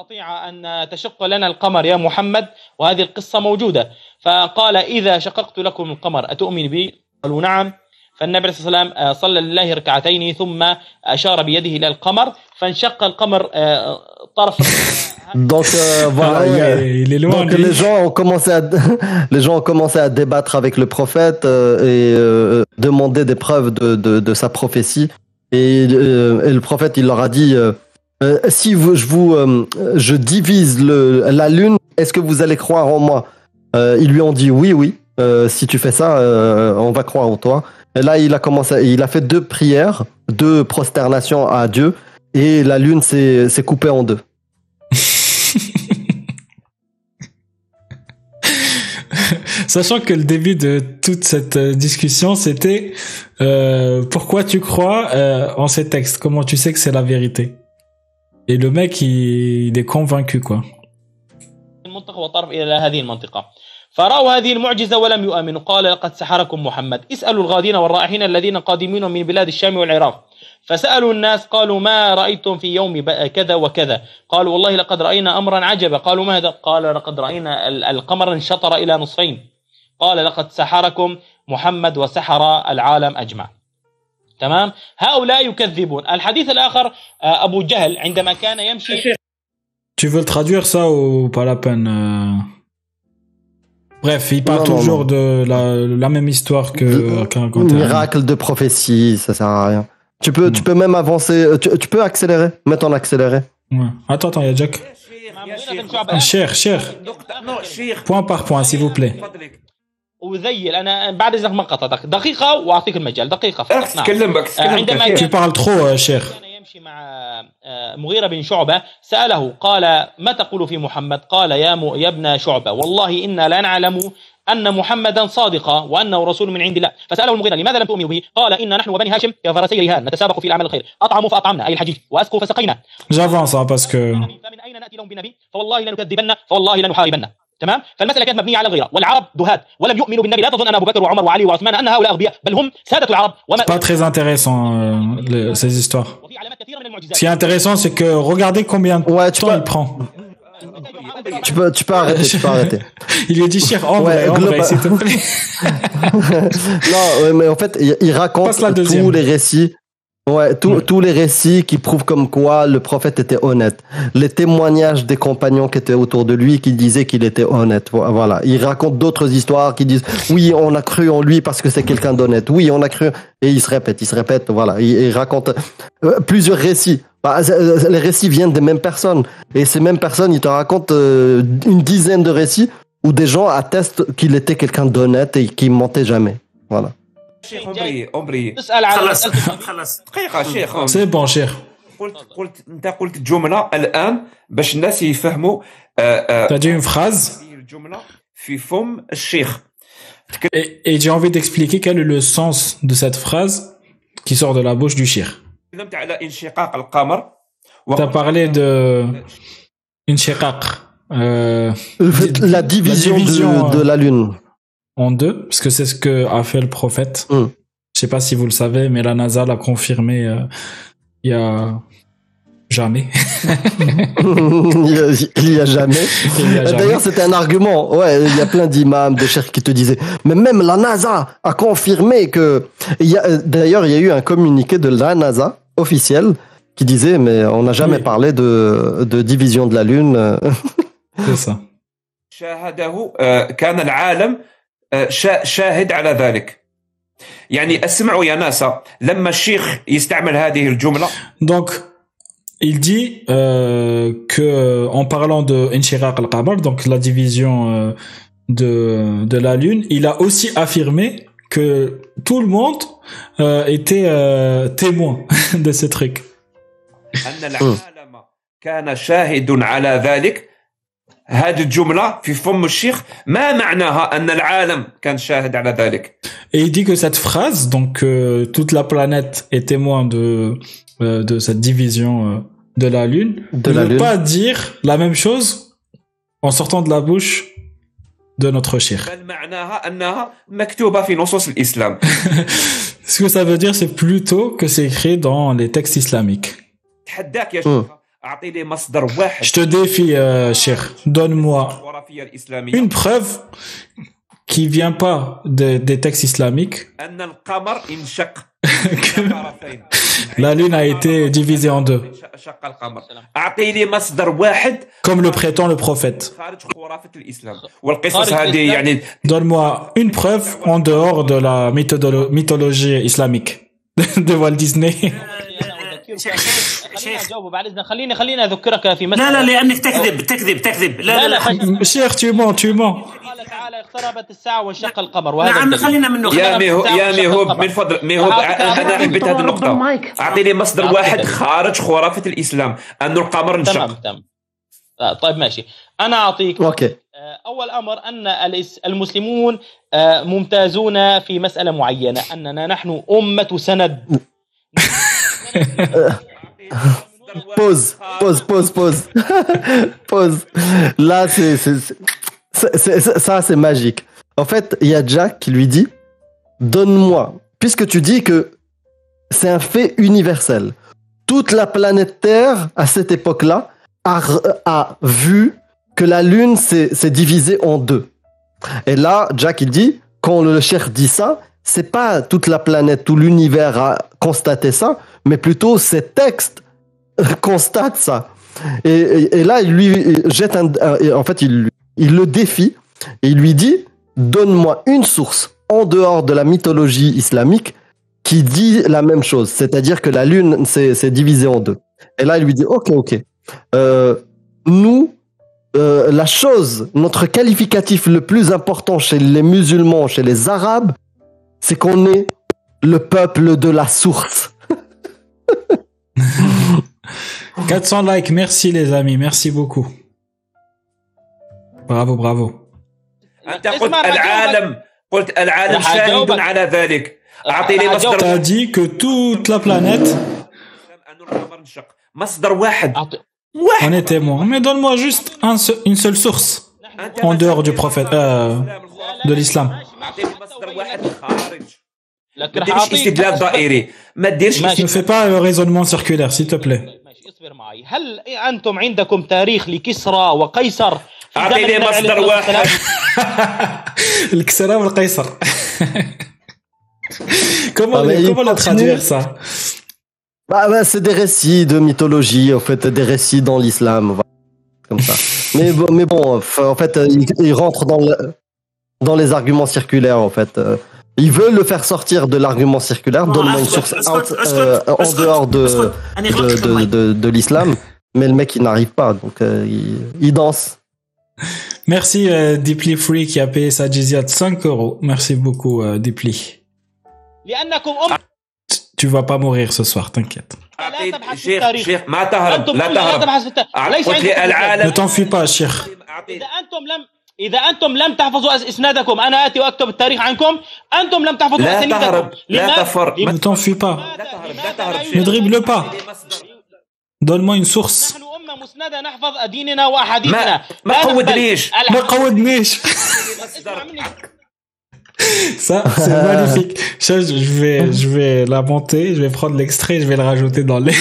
تستطيع أن تشق لنا القمر يا محمد؟ وهذه القصة موجودة. فقال إذا شققت لكم القمر أتؤمن بي؟ قالوا نعم. فالنبي عليه الصلاة والسلام آه، صلى لله ركعتين ثم أشار بيده إلى القمر فانشق القمر آه، Donc euh, voilà, Ah il ouais, est loin. Donc lui. les gens ont commencé à les gens ont commencé à débattre avec le prophète euh, et euh, demander des preuves de, de, de sa prophétie. Et, euh, et le prophète il leur a dit si vous, je vous euh, je divise le, la lune est-ce que vous allez croire en moi? Euh, ils lui ont dit oui oui. Euh, si tu fais ça euh, on va croire en toi. Et là il a commencé il a fait deux prières deux prosternations à Dieu et la lune s'est s'est coupée en deux Sachant que le début de toute cette euh, discussion, c'était euh, pourquoi tu crois euh, en ces textes Comment tu sais que c'est la vérité Et le mec, il, il est convaincu, quoi. المنطقة والطرف إلى هذه المنطقة فرأوا هذه المعجزة ولم يؤمنوا قال لقد سحركم محمد اسألوا الغادين والرائحين الذين قادمين من بلاد الشام والعراق فسألوا الناس قالوا ما رأيتم في يوم كذا وكذا. قالوا والله لقد رأينا أمرا عجبا. قالوا ما هذا قال لقد رأينا ال- القمر انشطر إلى نصفين. قال لقد سحركم محمد وسحر العالم أجمع. تمام؟ هؤلاء يكذبون. الحديث الآخر آه، أبو جهل عندما كان يمشي Tu veux le traduire ça ou pas la peine euh Bref, il parle Non, non, toujours non. de la, la même histoire que raconté Anne. Miracle de prophétie, ça sert à rien. Tu peux, tu peux même avancer, euh, tu, tu peux accélérer, mettre en accéléré. Ouais. Attends, attends, il y a Jack. يا شيخ يا شيخ Cher, cher. نقطة نو شيخ Point par point, s'il vous plaît. فضلك وذيل انا بعد اذنك ما قطعتك دقيقه واعطيك المجال دقيقه راح فقط نعم. تتكلم بك تتكلم عندما كثير. Tu parles trop, euh, cher. كان يمشي مع آه، مغيرة بن شعبة سأله قال ما تقول في محمد قال يا, م... يا ابن شعبة والله إنا لا نعلم أن محمدا صادقا وأنه رسول من عند الله فسأله المغيرة لماذا لم تؤمنوا به؟ قال إن نحن وبني هاشم كفرسي رهان نتسابق في الأعمال الخير. أطعموا فأطعمنا أي الحجيج. وأسقوا فسقينا. J'avance, hein, parce que... فمن أين نأتي لهم بنبي؟ فوالله لنكذبن فوالله لنحاربن. تمام؟ فالمسألة كانت مبنية على الغيرة. والعرب دهات. ولم يؤمنوا بالنبي. لا تظن أن أبو بكر وعمر وعلي وعثمان أن هؤلاء أغبياء بل هم سادة العرب. وما Pas très intéressant, euh, le- ces histoires. وفي علامات كثيرة من Ce qui est intéressant, c'est que regardez combien de Ouais, temps il prend. Tu peux, tu peux arrêter, tu peux arrêter. Il lui dit, cher, en Ouais, vrai, global- s'il te plaît. non, mais en fait, il, raconte tous les récits. Ouais, tous- tous les récits qui prouvent comme quoi le prophète était honnête. Les témoignages des compagnons qui étaient autour de lui qui disaient qu'il était honnête. Vo- Voilà. Il raconte d'autres histoires qui disent oui, on a cru en lui parce que c'est quelqu'un d'honnête. Oui, on a cru. Et il se répète, il se répète. Voilà. Il, il raconte euh, plusieurs récits. Bah, euh, les récits viennent des mêmes personnes. Et ces mêmes personnes, ils te racontent euh, une dizaine de récits où des gens attestent qu'il était quelqu'un d'honnête et qu'il mentait jamais. Voilà. شيخ عمري عمري تسأل على خلص مسألة خلص دقيقة شيخ C'est bon, cher. قلت قلت انت قلت جملة الآن باش الناس يفهموا آه، آه، T'as dit une phrase هذه الجملة في فم الشيخ et, et j'ai envie d'expliquer quel est le sens de cette phrase qui sort de la bouche du shir. تكلمت على انشقاق القمر T'as وقلت parlé de Inshikak euh, La division, division, de, de euh, la lune. en deux, parce que c'est ce que a fait le prophète. Mm. Je sais pas si vous le savez, mais la NASA l'a confirmé euh, il y a jamais. il y a- jamais. Jamais. D'ailleurs, c'était un argument. Ouais, il y a plein d'imams, de chers qui te disaient. Mais même la NASA a confirmé que. Il y a- euh, D'ailleurs, il y a eu un communiqué de la NASA officiel qui disait, mais on n'a jamais Oui. parlé de, de division de la lune. C'est ça شاهده آه، كان العالم آه، شا- شاهد على ذلك يعني اسمعوا يا ناس لما الشيخ يستعمل هذه الجملة Donc, il dit euh, que en parlant de Inshiraq al-Qamar, donc la division euh, de, de la Lune, il a aussi affirmé que tout le monde euh, était euh, témoin de ce truc. أن العالم كان شاهد على ذلك هذه الجملة في فم الشيخ ما معناها أن العالم كان شاهد على ذلك Et il dit que cette phrase, donc euh, toute la planète est témoin de euh, de cette division euh, de la Lune, De ne la veut Lune. pas dire la même chose en sortant de la bouche de notre cheikh. بل معناها انها مكتوبه في نصوص الاسلام Ce que ça veut dire, c'est plutôt que c'est écrit dans les textes islamiques. تحداك Je te défie, euh, cher. Donne-moi une preuve qui vient pas des textes islamiques la lune a été divisée en deux. Comme le prétend le prophète. Donne-moi une preuve en dehors de la mythologie islamique de Walt Disney. شيخ- خليني شيخ. اجاوب بعد اذنك خليني خليني أذكرك في مساله لا لا لأنك تكذب تكذب تكذب لا لا, لا. Mens, tu mens. قال تعالى اقتربت الساعة وانشق القمر وهذا نعم. خلينا منه يا نفتح يا القمر. من فضل ميهوب أعطيك- أنا حبيت هذه النقطة المايك. اعطي لي مصدر واحد. خارج خرافة الإسلام انه القمر انشق تمام طيب ماشي أنا أعطيك Ok. آه، أول أمر أن المسلمون آه، ممتازون في مسألة معينة أننا نحن أمة سند Pause, pause, pause, pause. pause. Là, c'est, ça, c'est magique. En fait, il y a Jack qui lui dit Donne-moi, puisque tu dis que c'est un fait universel. Toute la planète Terre, à cette époque-là, a, a vu que la Lune s'est divisée en deux. Et là, Jack, il dit Quand le cher dit ça, c'est pas toute la planète, tout l'univers a constaté ça, mais plutôt ces textes constate ça. Et, là, il lui jette un. en fait, il, il le défie et il lui dit Donne-moi une source en dehors de la mythologie islamique qui dit la même chose, c'est-à-dire que la lune s'est divisée en deux. Et là, il lui dit Ok, ok. Euh, nous, euh, la chose, notre qualificatif le plus important chez les musulmans, chez les arabes, c'est qu'on est le peuple de la source. 400 likes, merci les amis, merci beaucoup. Bravo, bravo. T'as dit que toute la planète. On est témoin. Mais donne-moi juste une seule source en dehors du prophète, euh, de l'islam. اعطيني مصدر واحد خارج لكن ما راح ديرش اعطيك استدلال ضئيلي ما ديرش ماشي. Ne fais pas le raisonnement circulaire, s'il te plaît. ماشي اصبر معي هل انتم عندكم تاريخ لكسرى وقيصر في اعطي زمن لي النبي عليه مصدر الصلاة واحد والسلام؟ الكسرى والقيصر. comment Ah, mais il comment le continue. traduire ça Bah, bah, c'est des récits de mythologie, en fait, des récits dans l'islam, voilà, comme ça. mais, bon, mais bon, en fait, euh, il, il rentre dans, le- dans les arguments circulaires, en fait. Euh, ils veulent le faire sortir de l'argument circulaire, donne-moi une source en dehors de, l'islam. Mais le mec, il n'arrive pas, donc euh, il, danse. Merci euh, Deeply Free qui a payé sa jizya de 5 euros. Merci beaucoup Deeply. Tu vas pas mourir ce soir, t'inquiète. Ne t'enfuis pas, Cheikh. إذا أنتم لم تحفظوا إسنادكم أنا آتي وأكتب التاريخ عنكم. أنتم لم تحفظوا لا تهرب لا تفر ما تنفي با لا تهرب لا تهرب. لا تهرب لا تهرب أمة مسندة نحفظ ديننا وأحاديثنا. ما, ما ما قودنيش Ça, c'est magnifique. Je vais, je vais la monter, je vais prendre l'extrait, je vais le rajouter dans les.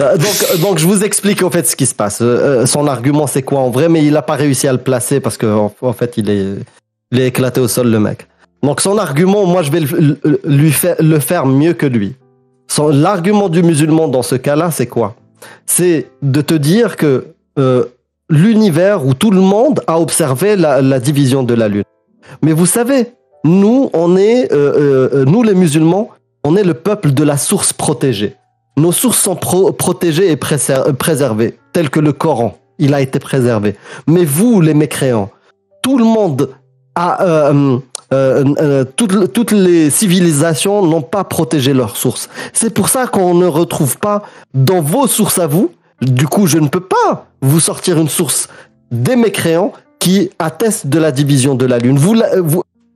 Euh, donc, donc, je vous explique en fait ce qui se passe. Euh, euh, son argument, c'est quoi en vrai, mais il n'a pas réussi à le placer parce qu'en en fait, il est, il est éclaté au sol, le mec. Donc, son argument, moi, je vais le, lui faire, le faire mieux que lui. L'argument du musulman dans ce cas-là, c'est quoi? C'est de te dire que l'univers où tout le monde a observé la division de la Lune. Mais vous savez, nous, on est, euh, euh, nous les musulmans, on est le peuple de la source protégée. Nos sources sont pro- protégées et préser- euh, préservées, tel que le Coran, il a été préservé. Mais vous, les mécréants, tout le monde a, euh, euh, euh, toutes, toutes les civilisations n'ont pas protégé leurs sources. C'est pour ça qu'on ne retrouve pas dans vos sources à vous. Du coup, je ne peux pas vous sortir une source des mécréants qui atteste de la division de la Lune. Vous,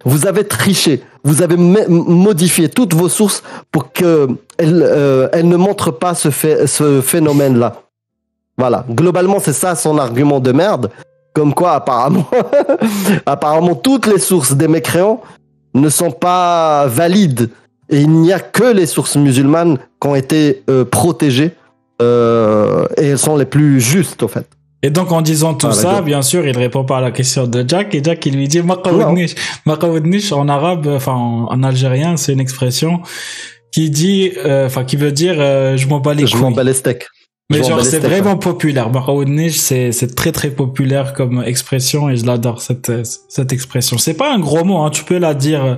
vous, avez triché, vous avez modifié toutes vos sources pour qu'elles euh, elles ne montrent pas ce, ce phénomène-là. Voilà, globalement, c'est ça son argument de merde. Comme quoi, apparemment, apparemment, toutes les sources des mécréants ne sont pas valides. Et il n'y a que les sources musulmanes qui ont été euh, protégées. euh, et elles sont les plus justes, au fait. Et donc, en disant tout Ah, ça, bien sûr, il répond pas à la question de Jack. Et Jack, il lui dit, Maqaoudnish. Maqaoudnish, en arabe, enfin, en, en algérien, c'est une expression qui dit, euh, enfin, qui veut dire, euh, je m'en bats les Je m'en couilles. bats les steaks. Mais genre, c'est vraiment hein. populaire. Baroudnij, c'est, c'est très très populaire comme expression et je l'adore, cette, cette expression. C'est pas un gros mot. Hein. Tu peux la dire euh,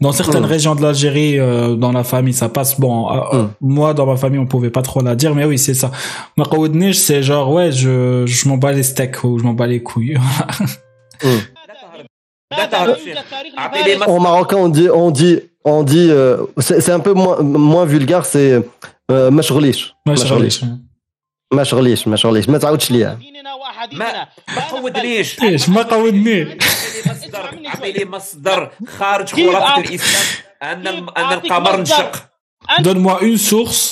dans certaines mm. régions de l'Algérie, euh, dans la famille, ça passe. Bon, euh, mm. moi, dans ma famille, on pouvait pas trop la dire, mais oui, c'est ça. Baroudnij, c'est genre, ouais, je, m'en bats les steaks ou je m'en bats les couilles. Mm. En marocain, on dit, on dit, on dit, c'est, un peu moins, vulgaire, c'est, euh, ما مشغليش شغليش مشغليش مشغليش ما تعاودش ليا ديننا ما واحاديثنا ما قودنيش ايش ما قودني مصدر اعطي لي مصدر خارج كيف خرافه أعطي- الاسلام ان كيف ان أعطيك القمر مصدر؟ انشق Donne-moi une source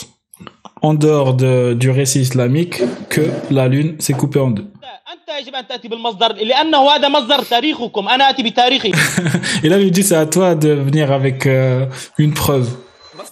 en dehors de, du récit islamique que la lune s'est coupée en deux. انت يجب ان تاتي بالمصدر لانه هذا مصدر تاريخكم انا اتي بتاريخي Et là, il lui dit, c'est à toi de venir avec euh, une preuve.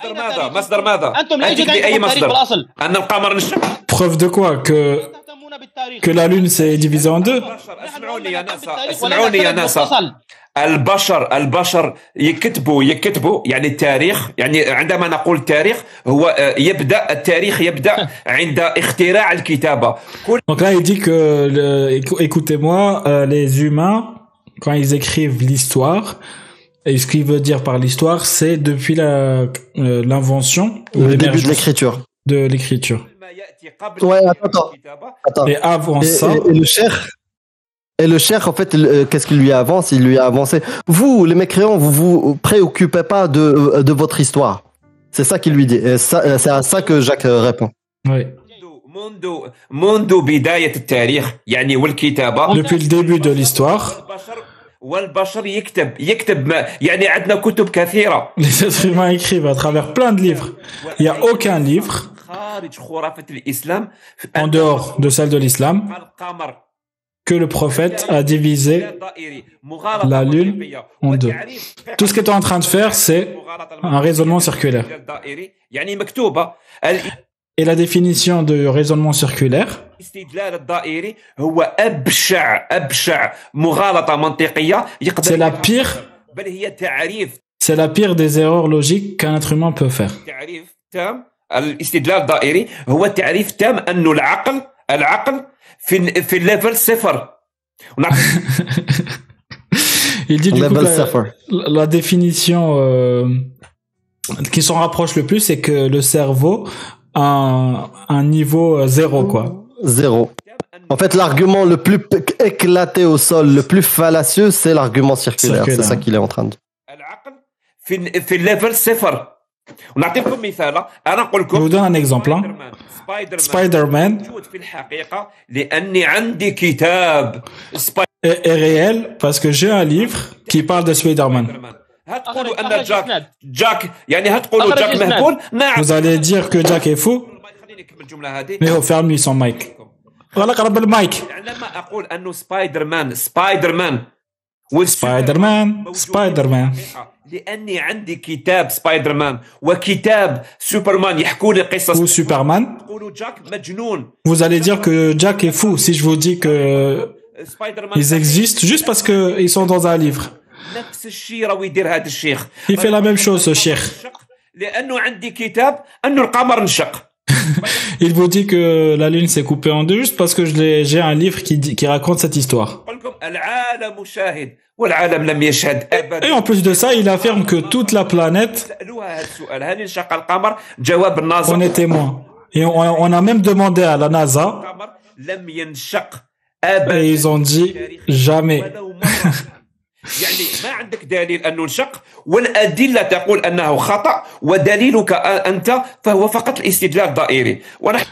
مصدر ماذا مصدر ماذا انتم لا أنت يوجد باي عندكم تاريخ مصدر بالاصل ان القمر انشق Preuve de quoi Que, تهتمون بالتاريخ que la lune s'est divisée en deux اسمعوني يا ناس بالتاريخ ولا اسمعوني يا نعترف ناس بالأصل. البشر البشر يكتبوا يكتبوا يعني التاريخ يعني عندما نقول التاريخ هو آه، يبدا التاريخ يبدا عند اختراع الكتابه كل Donc là, il dit que, le- écou- écoutez-moi, euh, les humains, quand ils écrivent l'histoire, et ce qu'il veut dire par l'histoire, c'est depuis la euh, l'invention, le début de l'écriture. De l'écriture. Ouais, attends, attends. Et avant et, le cher. Et le cher, en fait, euh, qu'est-ce qu'il lui avance Il lui a avancé. Vous, les mécréants, vous vous préoccupez pas de, euh, de votre histoire. C'est ça qu'il lui dit. C'est à ça que Jacques répond. Oui. Depuis le début de l'histoire, والبشر والبشر يكتب يكتب ما يعني عندنا كتب كثيره les êtres humains écrivent à travers plein de livres. Il n'y a aucun livre خارج خرافه الاسلام en dehors de celle de l'islam القمر que le prophète a divisé la lune en deux. Tout ce que tu es en train de faire, c'est un raisonnement circulaire. Et la définition de raisonnement circulaire? C'est la pire c'est la pire des erreurs logiques qu'un être humain peut faire. Il dit du la, la, définition euh, qui s'en rapproche le plus, c'est que le cerveau un, niveau euh, zéro, quoi. Zéro. En fait, l'argument le plus éclaté au sol, le plus fallacieux, c'est l'argument circulaire. C'est ça qu'il est en train de dire. Je vous donne un exemple. Hein. Spider-Man est, est réel parce que j'ai un livre qui parle de Spider-Man. مان هتقولوا ان أخرج جاك إسناد. جاك يعني هتقولوا أخرج جاك إسناد. مهبول نعم Vous allez dire que Jack est fou, خليني اكمل الجمله هذه mais oh, ferme-lui son mic. Voilà, قرب المايك. عندما اقول انه سبايدر مان سبايدر مان والسوبر سبايدر مان موجودين سبايدر مان في الحقيقة. لاني عندي كتاب سبايدر مان وكتاب سوبرمان يحكوا لي ou قصص Superman. يقولوا جاك مجنون Vous allez dire que Jack est fou si je vous dis que سبايدر مان ils existent juste parce que ils sont dans un livre. نفس الشيء راهو يدير هذا الشيخ Il fait la même chose, ce شيخ. لانه عندي كتاب انه القمر انشق Il vous dit que la lune s'est coupée en deux juste parce que je l'ai- j'ai un livre qui, dit- qui raconte cette histoire. نقول لكم العالم شاهد والعالم لم يشهد Et ابدا en plus de ça, il affirme que toute la planète سالوها هذا السؤال هل انشق القمر جواب en الناظر est témoin. Et on, on a même demandé à la NASA القمر لم ينشق ابدا et ils ont dit jamais. ولو مرة. يعني ما عندك دليل انه انشق والادله تقول انه خطا ودليلك انت فهو فقط الاستدلال الضائري ونحن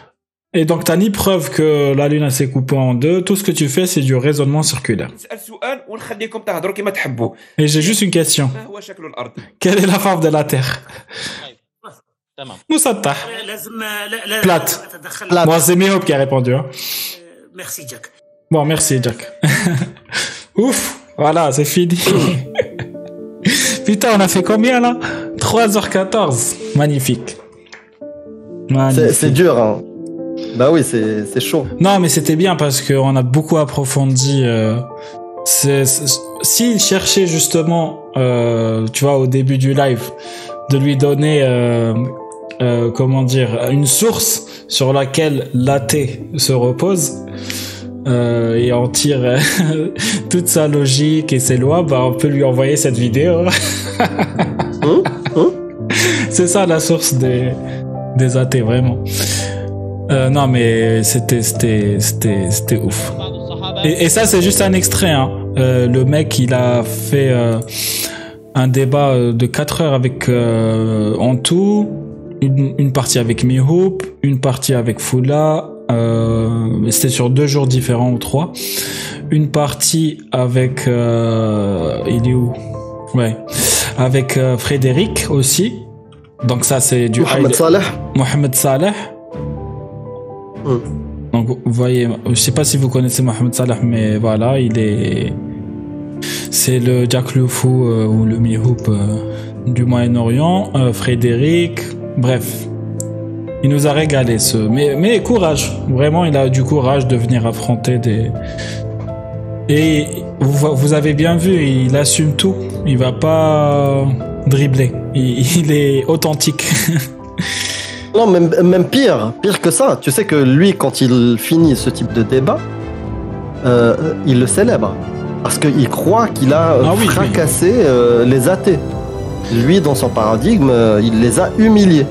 Et donc t'as ni preuve que la lune elle s'est coupée en deux. Tout ce que tu fais, c'est du raisonnement circulaire. نسال سؤال ونخليكم تهضروا كما تحبوا Et j'ai juste une question. ما هو شكل الارض Quelle est la forme de la Terre تمام مسطح لازم لا لا Plate. اتدخل Plate. Bon, c'est Mihop qui a répondu. Hein. ميرسي جاك Bon, merci Jack. Ouf, voilà, c'est fini. Putain, on a fait combien là? 3h14. Magnifique. C'est Magnifique. c'est dur, hein. Bah oui, c'est c'est chaud. Non, mais c'était bien parce qu'on a beaucoup approfondi. Euh, S'il cherchait justement, euh, tu vois, au début du live, de lui donner, euh, euh, comment dire, une source sur laquelle l'athée se repose euh, et en tire euh, toute sa logique et ses lois, bah, on peut lui envoyer cette vidéo. Hein hein c'est ça la source des, des athées, vraiment. Euh, non, mais c'était, ouf. Et, ça, c'est juste un extrait. Hein. Le mec, il a fait un débat de 4 heures avec Antou, une, une, partie avec Mihoop, une partie avec Fula, euh, C'était sur deux jours différents ou trois. Une partie avec euh, il est où? Ouais, avec euh, Frédéric aussi. Donc ça, c'est du Mohamed Saleh. Mohamed Saleh. Hmm. Donc, vous voyez, je sais pas si vous connaissez Mohamed Salah, mais voilà, il est. C'est le Jack euh, ou le Mihoop euh, du Moyen-Orient. Euh, Frédéric, bref. Il nous a régalé ce. Mais, mais courage. Vraiment, il a du courage de venir affronter des. Et vous, vous avez bien vu, il assume tout. Il va pas dribbler. Il, il est authentique. Non, même, même pire, pire que ça. Tu sais que lui, quand il finit ce type de débat, euh, il le célèbre. Parce qu'il croit qu'il a euh, Ah oui, oui. fracassé euh, les athées. Lui, dans son paradigme, il les a humiliés.